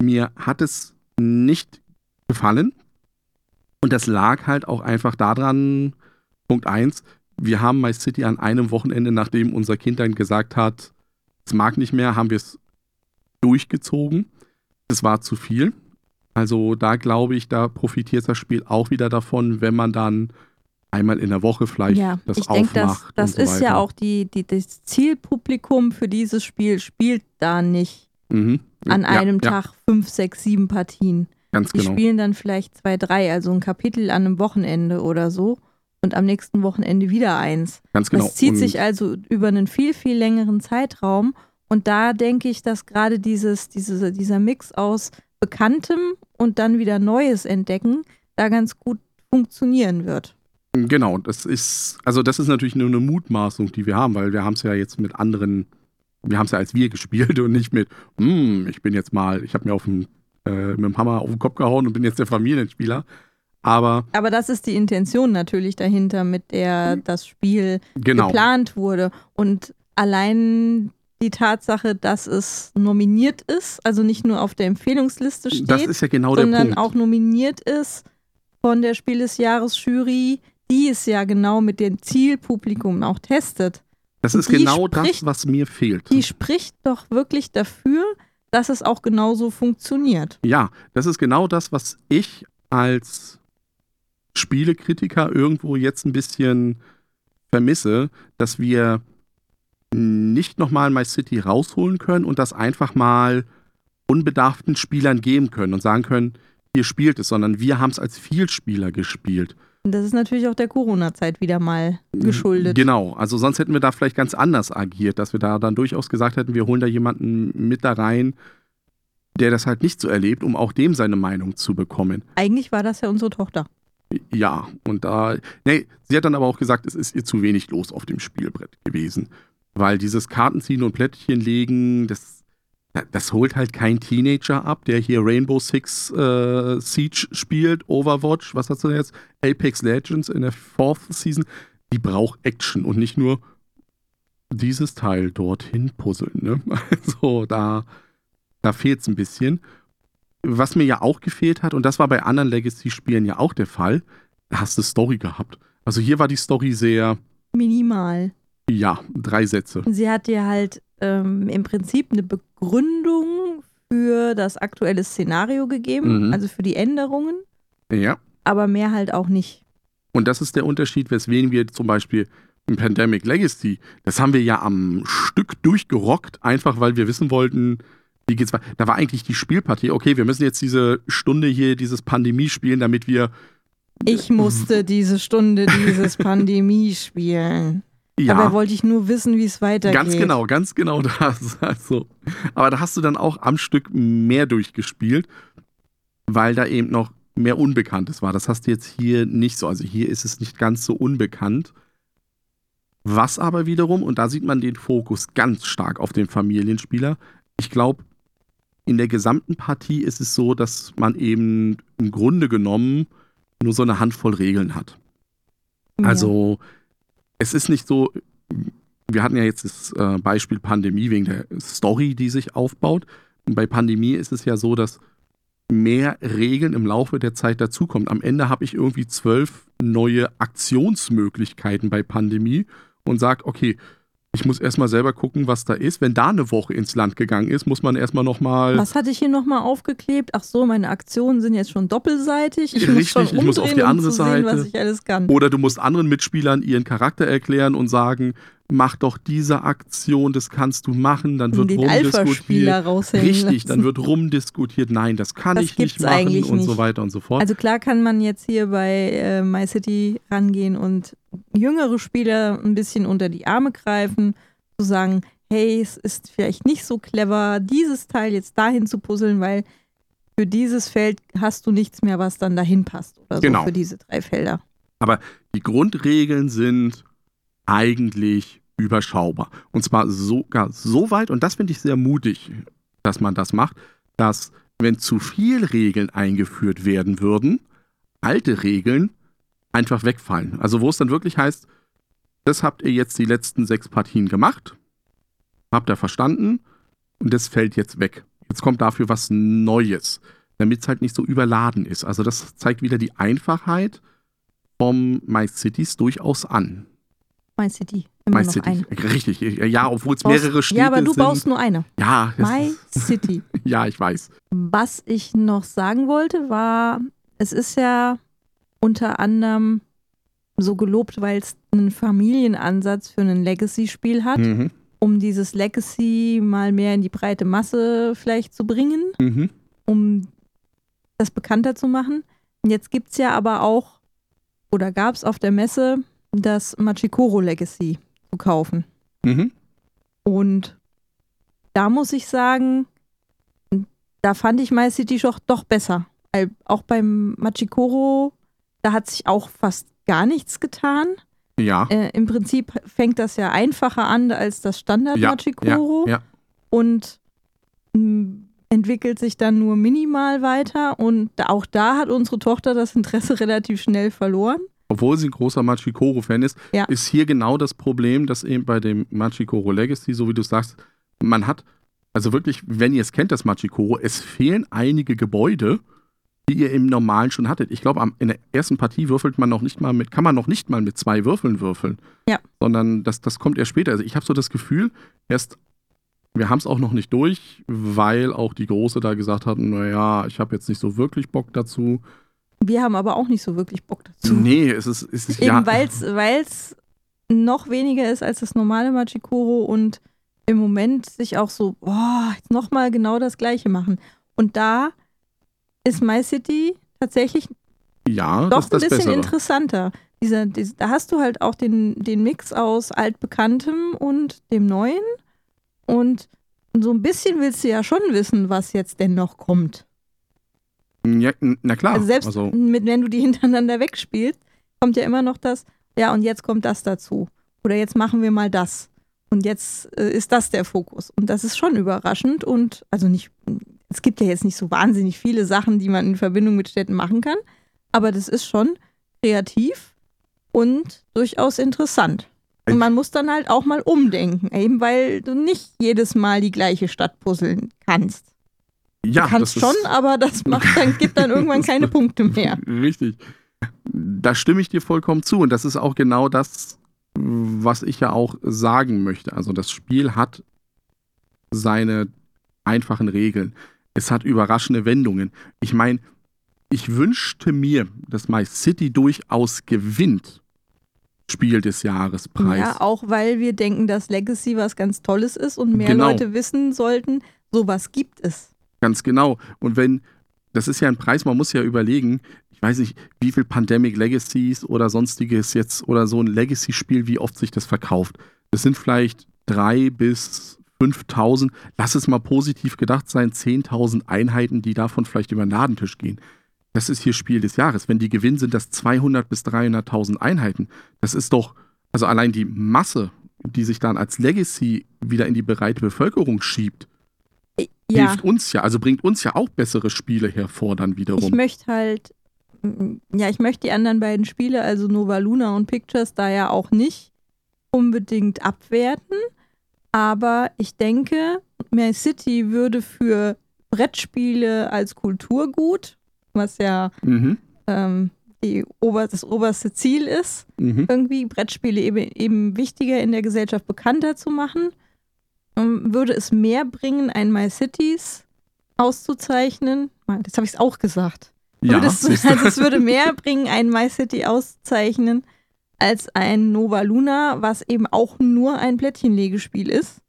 A: mir hat es nicht gefallen. Und das lag halt auch einfach daran, Punkt 1, wir haben My City an einem Wochenende, nachdem unser Kind dann gesagt hat, es mag nicht mehr, haben wir es durchgezogen. Es war zu viel. Also da glaube ich, da profitiert das Spiel auch wieder davon, wenn man dann einmal in der Woche vielleicht
B: Ja,
A: das
B: ich denke, das,
A: aufmacht.
B: das
A: und so
B: ist ja auch die, die, das Zielpublikum für dieses Spiel, spielt da nicht
A: Mhm.
B: an
A: Ja,
B: einem
A: ja,
B: Tag fünf, sechs, sieben Partien.
A: Ganz
B: Die
A: genau.
B: spielen dann vielleicht zwei, drei, also ein Kapitel an einem Wochenende oder so und am nächsten Wochenende wieder eins.
A: Ganz genau.
B: Das zieht
A: Und-
B: sich also über einen viel, viel längeren Zeitraum. Und da denke ich, dass gerade dieses, diese, dieser Mix aus Bekanntem und dann wieder Neues entdecken da ganz gut funktionieren wird.
A: Genau, das ist, also das ist natürlich nur eine Mutmaßung, die wir haben, weil wir haben es ja jetzt mit anderen, wir haben es ja als wir gespielt und nicht mit, hm, ich bin jetzt mal, ich habe mir auf den, äh, mit dem Hammer auf den Kopf gehauen und bin jetzt der Familienspieler. Aber
B: Aber das ist die Intention natürlich dahinter, mit der das Spiel
A: genau,
B: geplant wurde. Und allein die Tatsache, dass es nominiert ist, also nicht nur auf der Empfehlungsliste steht,
A: ja genau der
B: sondern auch nominiert ist von der Spiel des Jahres Jury, die es ja genau mit dem Zielpublikum auch testet.
A: das ist genau das,
B: spricht-
A: was mir fehlt.
B: Die spricht doch wirklich dafür, dass es auch genauso funktioniert.
A: Ja, das ist genau das, was ich als Spielekritiker irgendwo jetzt ein bisschen vermisse, dass wir nicht nochmal My City rausholen können und das einfach mal unbedarften Spielern geben können und sagen können, ihr spielt es, sondern wir haben es als Vielspieler gespielt.
B: Und das ist natürlich auch der Corona-Zeit wieder mal geschuldet.
A: Genau, also sonst hätten wir da vielleicht ganz anders agiert, dass wir da dann durchaus gesagt hätten, wir holen da jemanden mit da rein, der das halt nicht so erlebt, um auch dem seine Meinung zu bekommen.
B: Eigentlich war das ja unsere Tochter.
A: Ja, und da, nee, sie hat dann aber auch gesagt, es ist ihr zu wenig los auf dem Spielbrett gewesen. Weil dieses Kartenziehen und Plättchen legen, das, das holt halt kein Teenager ab, der hier Rainbow Six äh, Siege spielt, Overwatch, was hast du jetzt? Apex Legends in der Fourth Season. Die braucht Action und nicht nur dieses Teil dorthin puzzeln. Ne? Also da, da fehlt es ein bisschen. Was mir ja auch gefehlt hat, und das war bei anderen Legacy-Spielen ja auch der Fall, da hast du Story gehabt. Also hier war die Story sehr,
B: Minimal.
A: ja, drei Sätze.
B: Sie hat dir halt ähm, im Prinzip eine Begründung für das aktuelle Szenario gegeben,
A: Mhm.
B: also für die Änderungen,
A: Ja.
B: aber mehr halt auch nicht.
A: Und das ist der Unterschied, weswegen wir zum Beispiel im Pandemic Legacy, das haben wir ja am Stück durchgerockt, einfach weil wir wissen wollten, wie geht's weiter. Da war eigentlich die Spielpartie, okay, wir müssen jetzt diese Stunde hier, dieses Pandemie spielen, damit wir,
B: Ich musste diese Stunde dieses Pandemie spielen. Dabei
A: ja,
B: wollte ich nur wissen, wie es weitergeht.
A: ganz genau, ganz genau das. Also, aber da hast du dann auch am Stück mehr durchgespielt, weil da eben noch mehr Unbekanntes war. Das hast du jetzt hier nicht so. Also hier ist es nicht ganz so unbekannt. Was aber wiederum, und da sieht man den Fokus ganz stark auf den Familienspieler, ich glaube, in der gesamten Partie ist es so, dass man eben im Grunde genommen nur so eine Handvoll Regeln hat. Also es ist nicht so, wir hatten ja jetzt das äh, Beispiel Pandemie wegen der Story, die sich aufbaut. Und bei Pandemie ist es ja so, dass mehr Regeln im Laufe der Zeit dazukommt. Am Ende habe ich irgendwie zwölf neue Aktionsmöglichkeiten bei Pandemie und sage, okay, ich muss erstmal selber gucken, was da ist. Wenn da eine Woche ins Land gegangen ist, muss man erstmal nochmal.
B: Was hatte ich hier nochmal aufgeklebt? Ach so, meine Aktionen sind jetzt schon doppelseitig. Ich
A: Richtig,
B: muss
A: ich muss auf die andere
B: um
A: Seite.
B: Sehen, was ich alles kann.
A: Oder du musst anderen Mitspielern ihren Charakter erklären und sagen, mach doch diese Aktion, das kannst du machen, dann wird
B: den
A: rumdiskutiert. Richtig,
B: lassen.
A: dann wird rumdiskutiert, nein, das kann
B: Das
A: ich nicht machen und so
B: nicht.
A: weiter und so fort.
B: Also klar kann man jetzt hier bei äh, MyCity rangehen und jüngere Spieler ein bisschen unter die Arme greifen, zu sagen, hey, es ist vielleicht nicht so clever, dieses Teil jetzt dahin zu puzzeln, weil für dieses Feld hast du nichts mehr, was dann dahin passt oder so
A: Genau.
B: für diese drei Felder.
A: Die Grundregeln sind eigentlich überschaubar. Und zwar sogar so weit, und das finde ich sehr mutig, dass man das macht, dass wenn zu viel Regeln eingeführt werden würden, alte Regeln einfach wegfallen. Also wo es dann wirklich heißt, das habt ihr jetzt die letzten sechs Partien gemacht, habt ihr verstanden und das fällt jetzt weg. Jetzt kommt dafür was Neues, damit es halt nicht so überladen ist. Also das zeigt wieder die Einfachheit vom MyCities durchaus an.
B: MyCity, immer noch
A: MyCity.
B: eine.
A: Richtig, ja, obwohl es mehrere Städte
B: Ja, aber du
A: sind.
B: baust nur eine.
A: ja, das ist,
B: MyCity.
A: ja, ich weiß.
B: Was ich noch sagen wollte, war, es ist ja unter anderem so gelobt, weil es einen Familienansatz für ein Legacy-Spiel hat,
A: Mhm.
B: um dieses Legacy mal mehr in die breite Masse vielleicht zu bringen,
A: Mhm.
B: um das bekannter zu machen. Und jetzt gibt es ja aber auch, oder gab es auf der Messe, das Machikoro Legacy zu kaufen.
A: Mhm.
B: Und da muss ich sagen, da fand ich My City doch, doch besser. Auch beim Machikoro, da hat sich auch fast gar nichts getan.
A: Ja.
B: Äh, Im Prinzip fängt das ja einfacher an als das Standard
A: Ja,
B: Machikoro
A: ja, ja.
B: und mh, entwickelt sich dann nur minimal weiter. Und auch da hat unsere Tochter das Interesse relativ schnell verloren.
A: Obwohl sie ein großer Machikoro-Fan ist,
B: Ja.
A: ist hier genau das Problem, dass eben bei dem Machikoro Legacy, so wie du sagst, man hat, also wirklich, wenn ihr es kennt, das Machikoro, es fehlen einige Gebäude, die ihr im Normalen schon hattet. Ich glaube, in der ersten Partie würfelt man noch nicht mal mit, kann man noch nicht mal mit zwei Würfeln würfeln.
B: Ja.
A: Sondern das, das kommt erst später. Also ich habe so das Gefühl, erst, wir haben es auch noch nicht durch, weil auch die Große da gesagt hat, naja, ich habe jetzt nicht so wirklich Bock dazu.
B: Wir haben aber auch nicht so wirklich Bock dazu.
A: Nee, es ist, es ist
B: Eben
A: ja.
B: weil es noch weniger ist als das normale Machikoro und im Moment sich auch so, boah, jetzt nochmal genau das gleiche machen. Und da ist My City tatsächlich
A: Ja,
B: doch ein bisschen
A: Bessere.
B: interessanter. Dieser, dies- da hast du halt auch den, den Mix aus altbekanntem und dem Neuen. Und so ein bisschen willst du ja schon wissen, was jetzt denn noch kommt.
A: Ja, na klar.
B: Also selbst
A: also,
B: mit, wenn du die hintereinander wegspielst, kommt ja immer noch das, ja, und jetzt kommt das dazu. Oder jetzt machen wir mal das. Und jetzt äh, ist das der Fokus. Und das ist schon überraschend und also nicht, es gibt ja jetzt nicht so wahnsinnig viele Sachen, die man in Verbindung mit Städten machen kann, aber das ist schon kreativ und durchaus interessant. Und man muss dann halt auch mal umdenken, eben weil du nicht jedes Mal die gleiche Stadt puzzeln kannst.
A: Ja,
B: Du kannst schon, aber das macht dann, gibt dann irgendwann keine Punkte mehr.
A: Richtig. Da stimme ich dir vollkommen zu. Und das ist auch genau das, was ich ja auch sagen möchte. Also das Spiel hat seine einfachen Regeln. Es hat überraschende Wendungen. Ich meine, ich wünschte mir, dass My City durchaus gewinnt. Spiel des Jahres Preis.
B: Ja, auch weil wir denken, dass Legacy was ganz Tolles ist und mehr
A: Genau.
B: Leute wissen sollten, sowas gibt es.
A: Ganz genau. Und wenn, das ist ja ein Preis, man muss ja überlegen, ich weiß nicht, wie viel Pandemic Legacies oder sonstiges jetzt oder so ein Legacy-Spiel, wie oft sich das verkauft. Das sind vielleicht drei bis 5000, lass es mal positiv gedacht sein, 10.000 Einheiten, die davon vielleicht über den Ladentisch gehen. Das ist hier Spiel des Jahres. Wenn die gewinnen, sind das 200 bis 300.000 Einheiten. Das ist doch also allein die Masse, die sich dann als Legacy wieder in die breite Bevölkerung schiebt,
B: ja,
A: hilft uns ja, also bringt uns ja auch bessere Spiele hervor dann
B: ich
A: wiederum.
B: möchte halt, mm, ja, ich möchte die anderen beiden Spiele, also Nova Luna und Pictures, da ja auch nicht unbedingt abwerten. Aber ich denke, My City würde für Brettspiele als Kulturgut, was ja
A: Mhm.
B: ähm, die ober das oberste Ziel ist,
A: Mhm.
B: irgendwie Brettspiele eben, eben wichtiger in der Gesellschaft bekannter zu machen, würde es mehr bringen, ein My Cities auszuzeichnen. Jetzt habe ich es auch gesagt.
A: Ja,
B: es, also es würde mehr bringen, ein My City auszuzeichnen, als ein Nova Luna, was eben auch nur ein Plättchenlegespiel ist.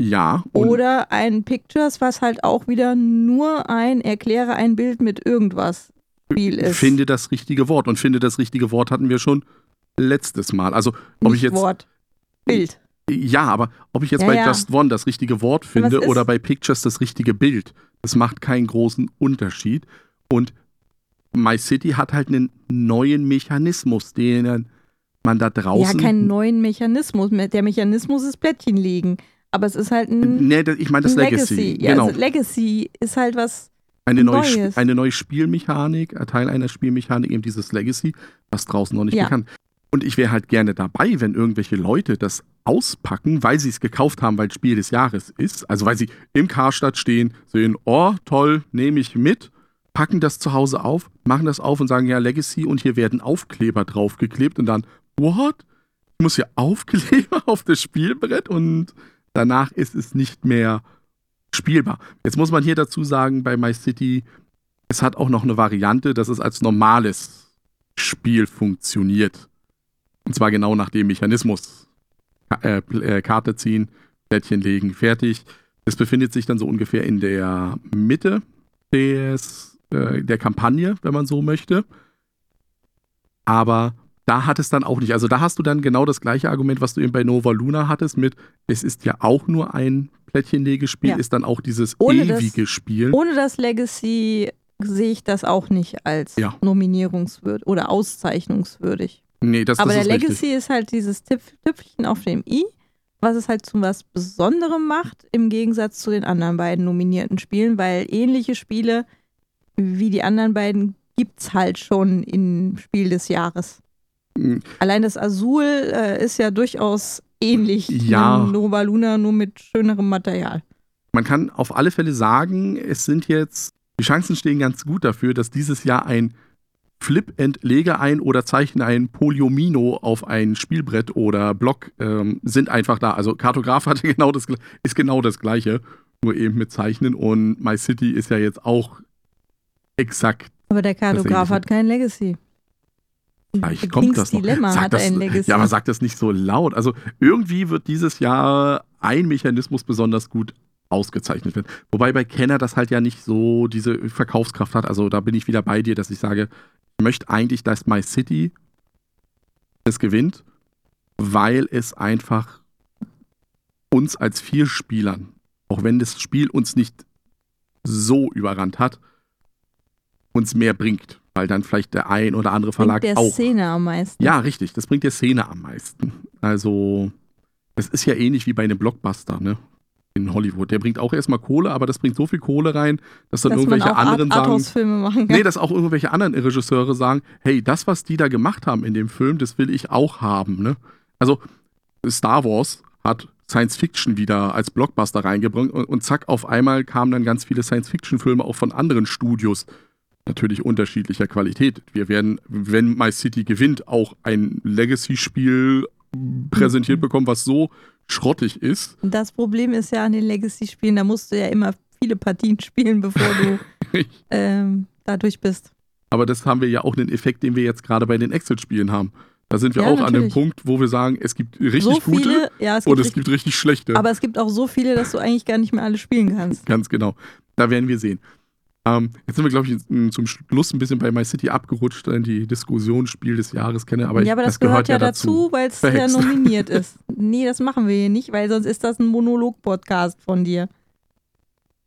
A: ja.
B: Oder ein Pictures, was halt auch wieder nur ein Erkläre ein Bild mit irgendwas Spiel ist.
A: Finde das richtige Wort. Und finde das richtige Wort hatten wir schon letztes Mal. Also, ob
B: Nicht
A: ich jetzt.
B: Wort. Bild.
A: Ja, aber ob ich jetzt
B: Ja,
A: bei
B: ja.
A: Just One das richtige Wort finde oder bei Pictures das richtige Bild, das macht keinen großen Unterschied. Und My City hat halt einen neuen Mechanismus, den man da
B: Ja,
A: draußen.
B: keinen neuen Mechanismus. Der Mechanismus ist Plättchen legen. Aber es ist halt ein,
A: Nee, ich meine das Legacy.
B: Legacy. Ja,
A: genau.
B: also Legacy ist halt was.
A: eine, neue,
B: Neues.
A: eine neue Spielmechanik, ein Teil einer Spielmechanik, eben dieses Legacy, was draußen noch nicht
B: Ja.
A: bekannt. Und ich wäre halt gerne dabei, wenn irgendwelche Leute das auspacken, weil sie es gekauft haben, weil es Spiel des Jahres ist. Also weil sie im Karstadt stehen, sehen, oh, toll, nehme ich mit, packen das zu Hause auf, machen das auf und sagen, ja, Legacy und hier werden Aufkleber draufgeklebt und dann, what? Ich muss hier Aufkleber auf das Spielbrett und danach ist es nicht mehr spielbar. Jetzt muss man hier dazu sagen, bei My City, es hat auch noch eine Variante, dass es als normales Spiel funktioniert. Und zwar genau nach dem Mechanismus. Äh, äh, Karte ziehen, Plättchen legen, fertig. Es befindet sich dann so ungefähr in der Mitte des, äh, der Kampagne, wenn man so möchte. Aber da hat es dann auch nicht. Also da hast du dann genau das gleiche Argument, was du eben bei Nova Luna hattest, mit es ist ja auch nur ein Plättchenlegespiel,
B: Ja.
A: ist dann auch dieses
B: Ohne das-
A: ewige Spiel.
B: Ohne das Legacy sehe ich das auch nicht als
A: Ja.
B: nominierungswürdig oder auszeichnungswürdig.
A: Nee, das,
B: Aber
A: das
B: der
A: ist
B: Legacy
A: richtig.
B: ist halt dieses Tüpfchen auf dem i, was es halt zu was Besonderem macht, im Gegensatz zu den anderen beiden nominierten Spielen, weil ähnliche Spiele wie die anderen beiden gibt es halt schon im Spiel des Jahres.
A: Mhm.
B: Allein das Azul äh, ist ja durchaus ähnlich
A: Ja.
B: Nova Luna, nur mit schönerem Material.
A: Man kann auf alle Fälle sagen, es sind jetzt, die Chancen stehen ganz gut dafür, dass dieses Jahr ein Flip and lege ein oder zeichne ein Poliomino auf ein Spielbrett oder Block ähm, sind einfach da. Also Kartograf hatte genau das, ist genau das gleiche, nur eben mit Zeichnen und My City ist ja jetzt auch exakt.
B: Aber der Kartograf hat kein Legacy.
A: Vielleicht kommt
B: Kings
A: das noch.
B: Dilemma
A: Sag
B: hat
A: das,
B: ein Legacy.
A: Ja, aber sag das nicht so laut. Also irgendwie wird dieses Jahr ein Mechanismus besonders gut ausgezeichnet werden. Wobei bei Kenner das halt ja nicht so diese Verkaufskraft hat. Also da bin ich wieder bei dir, dass ich sage, möchte eigentlich, dass My City es gewinnt, weil es einfach uns als vier Spielern, auch wenn das Spiel uns nicht so überrannt hat, uns mehr bringt. Weil dann vielleicht der ein oder andere Verlag
B: Bringt der
A: auch
B: Szene am meisten.
A: ja, richtig. Das bringt der Szene am meisten. Also, das ist ja ähnlich wie bei einem Blockbuster, ne? In Hollywood. Der bringt auch erstmal Kohle, aber das bringt so viel Kohle rein, dass dann
B: dass
A: irgendwelche anderen
B: Art
A: sagen.
B: Arthouse-Filme machen kann.
A: Nee, dass auch irgendwelche anderen Regisseure sagen, hey, das, was die da gemacht haben in dem Film, das will ich auch haben, ne? Also, Star Wars hat Science Fiction wieder als Blockbuster reingebracht und, und zack, auf einmal kamen dann ganz viele Science-Fiction-Filme auch von anderen Studios. Natürlich unterschiedlicher Qualität. Wir werden, wenn My City gewinnt, auch ein Legacy-Spiel präsentiert
B: Mhm.
A: bekommen, was so schrottig ist.
B: Das Problem ist ja an den Legacy-Spielen, da musst du ja immer viele Partien spielen, bevor du ähm, da durch bist.
A: Aber das haben wir ja auch einen Effekt, den wir jetzt gerade bei den Exit-Spielen haben. Da sind wir
B: Ja,
A: auch an dem
B: natürlich.
A: Punkt, wo wir sagen, es gibt richtig
B: so
A: gute
B: viele, ja, es
A: und es gibt richtig schlechte.
B: aber es gibt auch so viele, dass du eigentlich gar nicht mehr alle spielen kannst.
A: Ganz genau. Da werden wir sehen. Ähm, jetzt sind wir, glaube ich, m, zum Schluss ein bisschen bei My City abgerutscht, in die Diskussion Spiel des Jahres kenne. Aber, ich,
B: ja, aber das, gehört, ja dazu, weil es ja nominiert ist. Nee, das machen wir hier nicht, weil sonst ist das ein Monolog-Podcast von dir.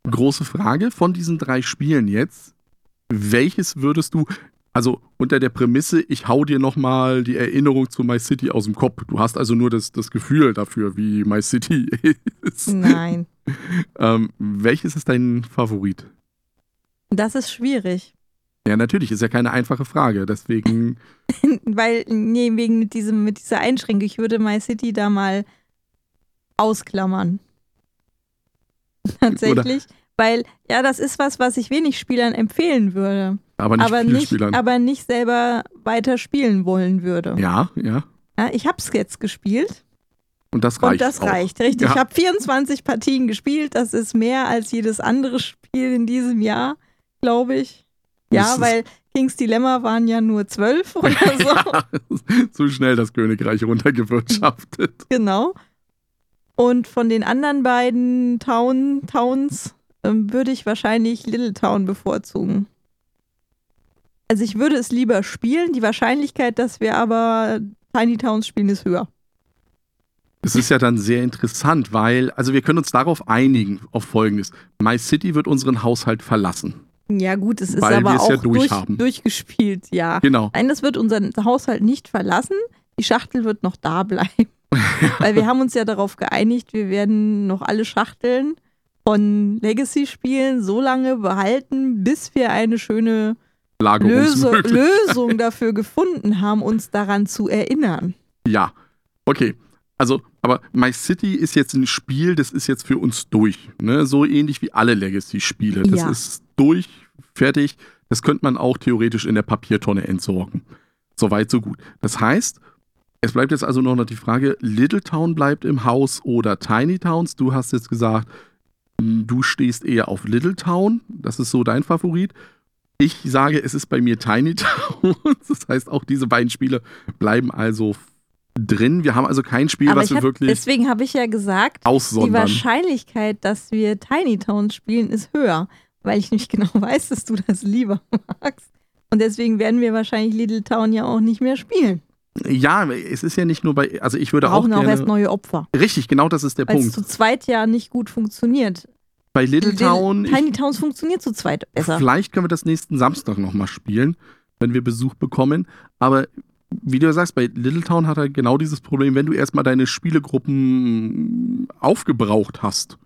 A: Große Frage von diesen drei Spielen jetzt. Welches würdest du, Also unter der Prämisse, ich hau dir nochmal die Erinnerung zu My City aus dem Kopf. Du hast also nur das, das Gefühl dafür, wie My City ist.
B: Nein.
A: ähm, welches ist dein Favorit?
B: Das ist schwierig.
A: Ja, natürlich, ist ja keine einfache Frage. Deswegen.
B: Weil, nee, wegen diesem, mit dieser Einschränkung, ich würde My City da mal ausklammern. Tatsächlich. Oder? Weil, ja, das ist was, was ich wenig Spielern empfehlen würde.
A: Aber nicht,
B: aber
A: nicht,
B: aber nicht selber weiter spielen wollen würde.
A: Ja, ja.
B: ja ich hab's jetzt gespielt.
A: Und das reicht.
B: Und das
A: auch.
B: reicht, richtig. Ja. Ich habe 24 Partien gespielt. Das ist mehr als jedes andere Spiel in diesem Jahr, glaube ich. Ja, weil Kings Dilemma waren ja nur zwölf oder so. ja,
A: zu schnell das Königreich runtergewirtschaftet.
B: Genau. Und von den anderen beiden Town, Towns ähm, würde ich wahrscheinlich Little Town bevorzugen. Also ich würde es lieber spielen. Die Wahrscheinlichkeit, dass wir aber Tiny Towns spielen, ist höher.
A: Es ist ja dann sehr interessant, weil, also wir können uns darauf einigen, auf Folgendes. My City wird unseren Haushalt verlassen.
B: Ja, gut, es ist weil aber auch ja durch, durchgespielt, ja.
A: Genau.
B: Nein, das wird unseren Haushalt nicht verlassen. Die Schachtel wird noch da bleiben. weil wir haben uns ja darauf geeinigt, wir werden noch alle Schachteln von Legacy-Spielen so lange behalten, bis wir eine schöne Lösung, Lösung dafür gefunden haben, uns daran zu erinnern.
A: Ja, okay. Also, aber My City ist jetzt ein Spiel, das ist jetzt für uns durch. Ne? So ähnlich wie alle Legacy-Spiele. Das ja. ist durch, fertig. Das könnte man auch theoretisch in der Papiertonne entsorgen. Soweit, so gut. Das heißt, es bleibt jetzt also noch die Frage, Little Town bleibt im Haus oder Tiny Towns. Du hast jetzt gesagt, Du stehst eher auf Little Town, das ist so dein Favorit. Ich sage, es ist bei mir Tiny Town. Das heißt, auch diese beiden Spiele bleiben also drin. Wir haben also kein Spiel,
B: Aber
A: was wir
B: hab,
A: wirklich.
B: Deswegen habe ich ja gesagt,
A: aussondern.
B: die Wahrscheinlichkeit, dass wir Tiny Town spielen, ist höher, weil ich nicht genau weiß, dass du das lieber magst. Und deswegen werden wir wahrscheinlich Little Town ja auch nicht mehr spielen.
A: Ja, es ist ja nicht nur bei, also ich würde
B: Brauchen
A: auch
B: gerne, auch erst neue Opfer.
A: Richtig, genau das ist der
B: Weil
A: Punkt.
B: es zu zweit ja nicht gut funktioniert.
A: Bei Little Town.
B: Tiny Towns funktioniert zu zweit besser.
A: Vielleicht können wir das nächsten Samstag nochmal spielen, wenn wir Besuch bekommen. Aber wie du sagst, bei Little Town hat er genau dieses Problem, wenn du erstmal deine Spielegruppen aufgebraucht hast.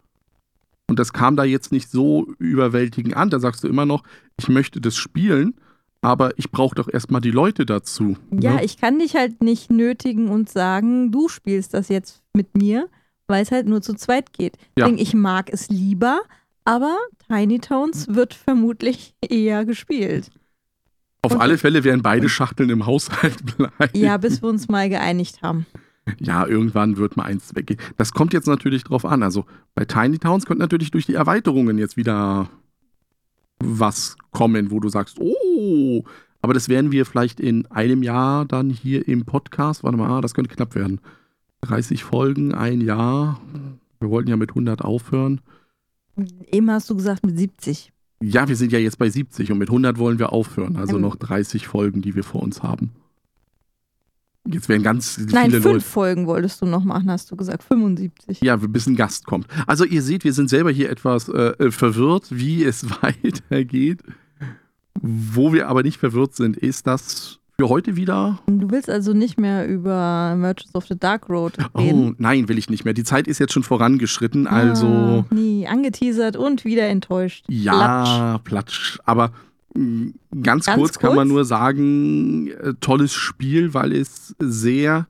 A: Und das kam da jetzt nicht so überwältigend an. Da sagst du immer noch, ich möchte das spielen aber ich brauche doch erstmal die Leute dazu.
B: Ja, ne? ich kann dich halt nicht nötigen und sagen, du spielst das jetzt mit mir, weil es halt nur zu zweit geht. Ja. Ich mag es lieber, aber Tiny Towns wird vermutlich eher gespielt.
A: Auf und alle Fälle werden beide Schachteln im Haushalt bleiben.
B: Ja, bis wir uns mal geeinigt haben.
A: Ja, irgendwann wird mal eins weggehen. Das kommt jetzt natürlich drauf an. Also bei Tiny Towns könnte natürlich durch die Erweiterungen jetzt wieder was kommen, wo du sagst, oh, aber das werden wir vielleicht in einem Jahr dann hier im Podcast. Warte mal, das könnte knapp werden. 30 Folgen, ein Jahr. Wir wollten ja mit 100 aufhören.
B: Eben hast du gesagt mit 70.
A: Ja, wir sind ja jetzt bei 70 und mit 100 wollen wir aufhören. Also ähm. noch 30 Folgen, die wir vor uns haben. Jetzt werden ganz
B: Nein,
A: viele
B: fünf
A: Leute.
B: Folgen wolltest du noch machen, hast du gesagt. 75.
A: Ja, bis ein Gast kommt. Also ihr seht, wir sind selber hier etwas äh, äh verwirrt, wie es weitergeht. Wo wir aber nicht verwirrt sind, ist das für heute wieder.
B: Du willst also nicht mehr über Merchants of the Dark Road oh, reden?
A: Oh, nein, will ich nicht mehr. Die Zeit ist jetzt schon vorangeschritten, also.
B: Ah, nie angeteasert und wieder enttäuscht.
A: Ja, Platsch. Platsch. Aber Ganz, Ganz kurz, kurz, kann man nur sagen, äh, tolles Spiel, weil es sehr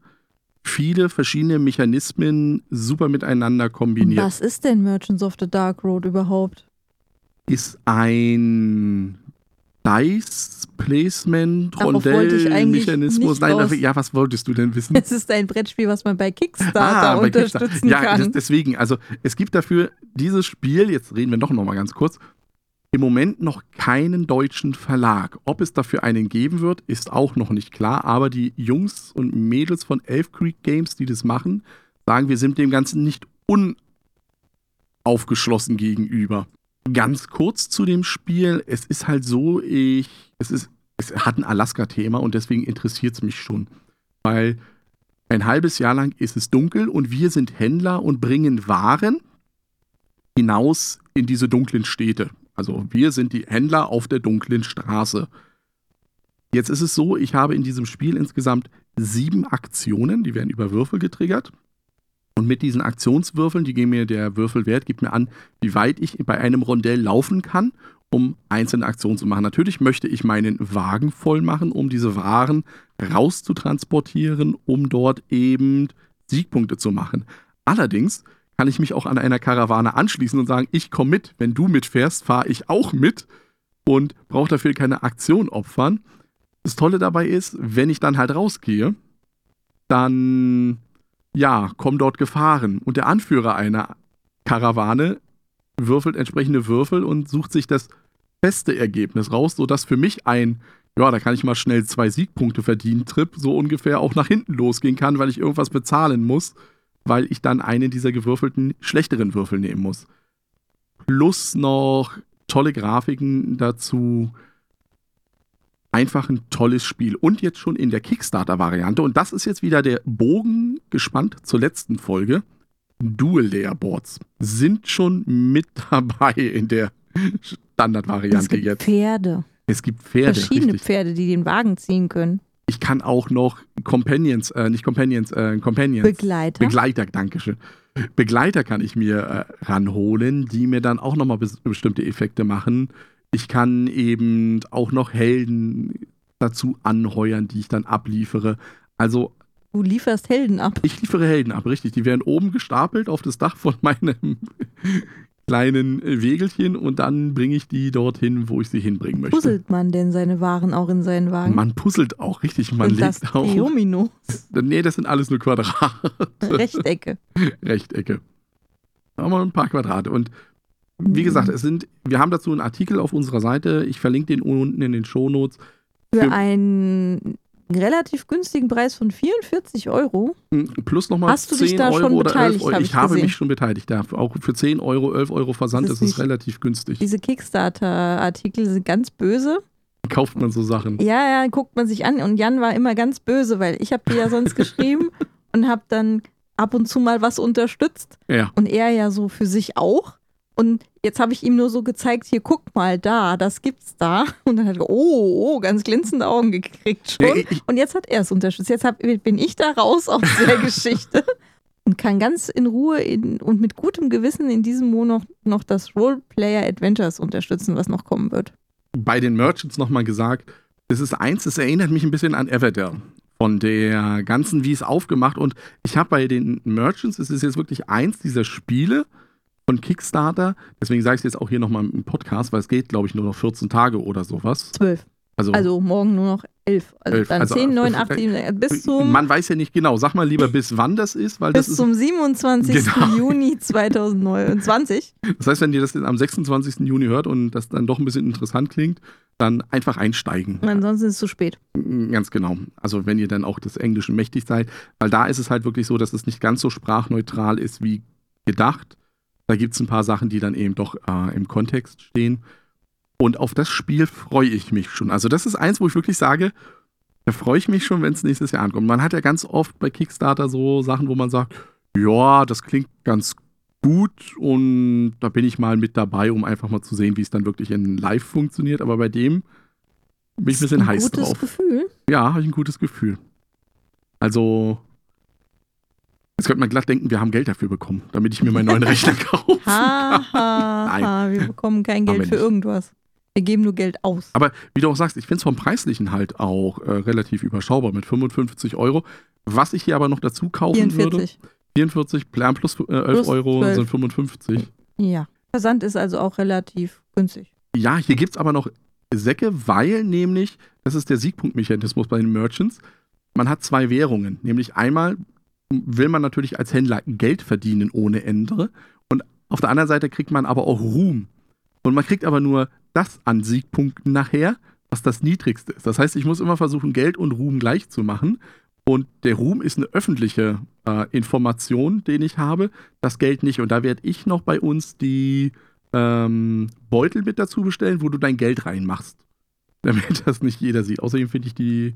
A: viele verschiedene Mechanismen super miteinander kombiniert.
B: Was ist denn Merchants of the Dark Road überhaupt?
A: Ist ein Dice Placement, Rondell-Mechanismus. Nein, raus. ja, was wolltest du denn wissen?
B: Es ist ein Brettspiel, was man bei Kickstarter ah, bei unterstützen Kickstarter.
A: ja,
B: kann.
A: Ja, deswegen, also es gibt dafür dieses Spiel, jetzt reden wir doch noch mal ganz kurz, im Moment noch keinen deutschen Verlag. Ob es dafür einen geben wird, ist auch noch nicht klar. Aber die Jungs und Mädels von Elf Creek Games, die das machen, sagen, wir sind dem Ganzen nicht unaufgeschlossen gegenüber. Ganz kurz zu dem Spiel. Es ist halt so, ich, es ist, es hat ein Alaska-Thema und deswegen interessiert es mich schon. Weil ein halbes Jahr lang ist es dunkel und wir sind Händler und bringen Waren hinaus in diese dunklen Städte. Also wir sind die Händler auf der dunklen Straße. Jetzt ist es so, ich habe in diesem Spiel insgesamt sieben Aktionen, die werden über Würfel getriggert. Und mit diesen Aktionswürfeln, die geben mir der Würfelwert, gibt mir an, wie weit ich bei einem Rondell laufen kann, um einzelne Aktionen zu machen. Natürlich möchte ich meinen Wagen voll machen, um diese Waren rauszutransportieren, um dort eben Siegpunkte zu machen. Allerdings kann ich mich auch an einer Karawane anschließen und sagen, ich komme mit. Wenn du mitfährst, fahre ich auch mit und brauche dafür keine Aktion opfern. Das Tolle dabei ist, wenn ich dann halt rausgehe, dann ja, kommen dort Gefahren. Und der Anführer einer Karawane würfelt entsprechende Würfel und sucht sich das beste Ergebnis raus, sodass für mich ein, ja, da kann ich mal schnell zwei Siegpunkte verdienen, Trip so ungefähr auch nach hinten losgehen kann, weil ich irgendwas bezahlen muss weil ich dann einen dieser gewürfelten schlechteren Würfel nehmen muss. Plus noch tolle Grafiken dazu. Einfach ein tolles Spiel. Und jetzt schon in der Kickstarter-Variante. Und das ist jetzt wieder der Bogen gespannt zur letzten Folge. Dual Layer Boards sind schon mit dabei in der Standardvariante
B: es gibt
A: jetzt.
B: Pferde.
A: Es gibt Pferde.
B: Verschiedene
A: richtig.
B: Pferde, die den Wagen ziehen können.
A: Ich kann auch noch Companions, äh, nicht Companions, äh, Companions.
B: Begleiter.
A: Begleiter, Dankeschön. Begleiter kann ich mir äh, ranholen, die mir dann auch nochmal bes bestimmte Effekte machen. Ich kann eben auch noch Helden dazu anheuern, die ich dann abliefere. Also
B: du lieferst Helden ab.
A: ich liefere Helden ab, richtig. Die werden oben gestapelt auf das Dach von meinem kleinen äh, Wegelchen und dann bringe ich die dorthin, wo ich sie hinbringen möchte.
B: Puzzelt man denn seine Waren auch in seinen Wagen?
A: Man puzzelt auch, richtig. Man
B: Sind das
A: legt auch.
B: Domino,
A: Nee, das sind alles nur Quadrate.
B: Rechtecke.
A: Rechtecke. Haben wir ein paar Quadrate. Und wie
B: Mhm.
A: gesagt, es sind, wir haben dazu einen Artikel auf unserer Seite. Ich verlinke den unten in den Shownotes.
B: Für
A: Für-
B: einen relativ günstigen Preis von 44 Euro.
A: Hm, Plus nochmal
B: Hast du
A: 10
B: dich da
A: Euro
B: schon
A: oder 11
B: beteiligt,
A: Euro.
B: hab
A: Ich,
B: ich
A: habe mich schon beteiligt. Ja, auch für 10 Euro, 11 Euro Versand
B: Das
A: ist es relativ günstig.
B: Diese Kickstarter-Artikel sind ganz böse.
A: Kauft man so Sachen.
B: Ja, ja, guckt man sich an. Und Jan war immer ganz böse, weil ich habe dir ja sonst geschrieben und habe dann ab und zu mal was unterstützt.
A: Ja.
B: Und er ja so für sich auch. Und jetzt habe ich ihm nur so gezeigt, hier guck mal da, das gibt's da. Und dann hat er, oh, oh ganz glänzende Augen gekriegt schon. Und jetzt hat er es unterstützt. Jetzt hab, bin ich da raus aus der Geschichte und kann ganz in Ruhe in, und mit gutem Gewissen in diesem Monat noch, noch das Roleplayer Adventures unterstützen, was noch kommen wird.
A: bei den Merchants nochmal gesagt, das ist eins, das erinnert mich ein bisschen an Everdell. Von der ganzen, wie es aufgemacht. Und ich habe bei den Merchants, es ist jetzt wirklich eins dieser Spiele von Kickstarter. Deswegen sage ich es jetzt auch hier nochmal im Podcast, weil es geht, glaube ich, nur noch 14 Tage oder sowas.
B: Zwölf.
A: Also,
B: Also morgen nur noch elf. Also
A: Elf.
B: dann
A: Also,
B: 10, 9,
A: äh,
B: 8, 7, bis zum,
A: man weiß ja nicht genau. Sag mal lieber, bis wann das ist, weil das
B: bis
A: ist.
B: zum 27.
A: Genau.
B: Juni 2029.
A: Das heißt, wenn ihr das am 26. Juni hört und das dann doch ein bisschen interessant klingt, dann einfach einsteigen.
B: Und ansonsten ist es zu spät.
A: Ganz genau. Also wenn ihr dann auch des Englischen mächtig seid, weil da ist es halt wirklich so, dass es nicht ganz so sprachneutral ist wie gedacht. Da gibt es ein paar Sachen, die dann eben doch äh, im Kontext stehen. Und auf das Spiel freue ich mich schon. Also das ist eins, wo ich wirklich sage, da freue ich mich schon, wenn es nächstes Jahr ankommt. Man hat ja ganz oft bei Kickstarter so Sachen, wo man sagt, ja, das klingt ganz gut und da bin ich mal mit dabei, um einfach mal zu sehen, wie es dann wirklich in Live funktioniert. Aber bei dem bin ich ein bisschen
B: ein
A: heiß
B: gutes
A: drauf.
B: Gefühl.
A: Ja, habe ich ein gutes Gefühl. Also, jetzt könnte man glatt denken, wir haben Geld dafür bekommen, damit ich mir meinen neuen Rechner kaufe.
B: Ha, ha, ha, wir bekommen kein Geld für
A: nicht.
B: irgendwas. Wir geben nur Geld aus.
A: Aber wie du auch sagst, ich finde es vom Preislichen halt auch äh, relativ überschaubar mit 55 Euro. Was ich hier aber noch dazu kaufen würde,
B: 44.
A: 44 Plan plus äh, 11
B: Plus
A: Euro
B: 12.
A: sind 55.
B: Ja. Versand ist also auch relativ günstig.
A: Ja, hier gibt es aber noch Säcke, weil nämlich, das ist der Siegpunktmechanismus bei den Merchants, man hat zwei Währungen. Nämlich einmal will man natürlich als Händler Geld verdienen ohne Ende und auf der anderen Seite kriegt man aber auch Ruhm. Und man kriegt aber nur das an Siegpunkten nachher, was das niedrigste ist. Das heißt, ich muss immer versuchen, Geld und Ruhm gleich zu machen. Und der Ruhm ist eine öffentliche äh, Information, den ich habe, das Geld nicht. Und da werde ich noch bei uns die ähm, Beutel mit dazu bestellen, wo du dein Geld reinmachst. Damit das nicht jeder sieht. Außerdem finde ich die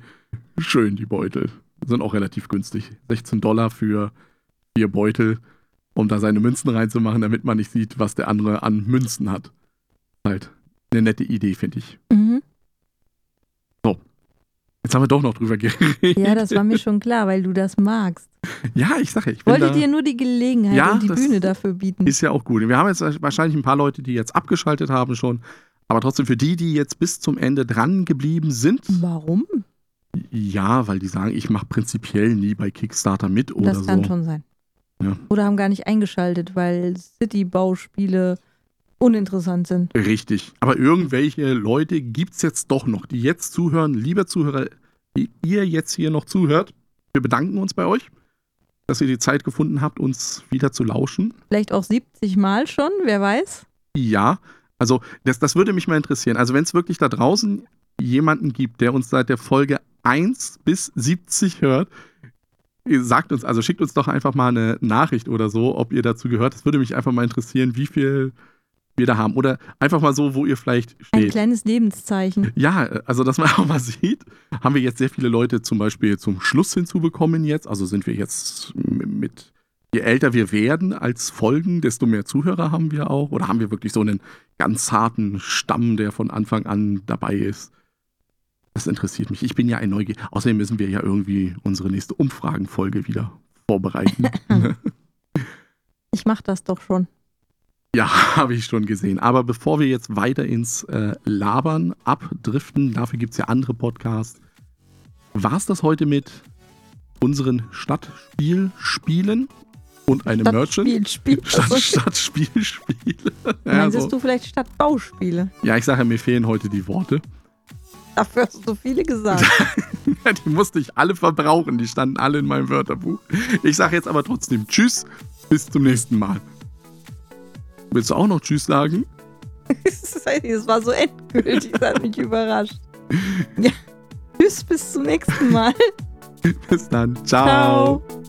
A: schön, die Beutel. Sind auch relativ günstig. 16 Dollar für vier Beutel, um da seine Münzen reinzumachen, damit man nicht sieht, was der andere an Münzen hat. Halt eine nette Idee, finde ich.
B: Mhm.
A: Jetzt haben wir doch noch drüber geredet.
B: Ja, das war mir schon klar, weil du das magst.
A: Ja, ich sage, ich
B: Wollte dir nur die Gelegenheit
A: Ja,
B: und die Bühne dafür bieten.
A: ist ja auch gut. Wir haben jetzt wahrscheinlich ein paar Leute, die jetzt abgeschaltet haben schon. Aber trotzdem für die, die jetzt bis zum Ende dran geblieben sind,
B: Warum?
A: Ja, weil die sagen, ich mache prinzipiell nie bei Kickstarter mit oder
B: das kann
A: so.
B: schon sein.
A: Ja.
B: Oder haben gar nicht eingeschaltet, weil City-Bauspiele uninteressant sind.
A: Richtig. Aber irgendwelche Leute gibt es jetzt doch noch, die jetzt zuhören. Lieber Zuhörer, die ihr jetzt hier noch zuhört, wir bedanken uns bei euch, dass ihr die Zeit gefunden habt, uns wieder zu lauschen.
B: Vielleicht auch 70 Mal schon, wer weiß.
A: Ja, also das, das würde mich mal interessieren. Also wenn es wirklich da draußen jemanden gibt, der uns seit der Folge 1 bis 70 hört, sagt uns, also schickt uns doch einfach mal eine Nachricht oder so, ob ihr dazu gehört. Das würde mich einfach mal interessieren, wie viel wir da haben. Oder einfach mal so, wo ihr vielleicht
B: Ein
A: steht.
B: kleines Lebenszeichen.
A: Ja, also dass man auch mal sieht, haben wir jetzt sehr viele Leute zum Beispiel zum Schluss hinzubekommen jetzt. Also sind wir jetzt mit, je älter wir werden als Folgen, desto mehr Zuhörer haben wir auch. Oder haben wir wirklich so einen ganz harten Stamm, der von Anfang an dabei ist. Das interessiert mich. Ich bin ja ein Neugier. Außerdem müssen wir ja irgendwie unsere nächste Umfragenfolge wieder vorbereiten.
B: Ich mach das doch schon.
A: Ja, habe ich schon gesehen. Aber bevor wir jetzt weiter ins äh, Labern abdriften, dafür gibt es ja andere Podcasts, war es das heute mit unseren Stadtspielspielen und einem Merchant?
B: Stadtspielspiel.
A: Stadt, Stadtspielspiele. so.
B: du vielleicht Stadtbauspiele?
A: ja, ich sage mir fehlen heute die Worte.
B: Dafür hast du viele gesagt.
A: die musste ich alle verbrauchen. Die standen alle in meinem Wörterbuch. Ich sage jetzt aber trotzdem Tschüss, bis zum nächsten Mal. Willst du auch noch Tschüss sagen?
B: Das war so endgültig, das hat mich überrascht. Ja. Tschüss, bis zum nächsten Mal.
A: Bis dann. Ciao.
B: Ciao.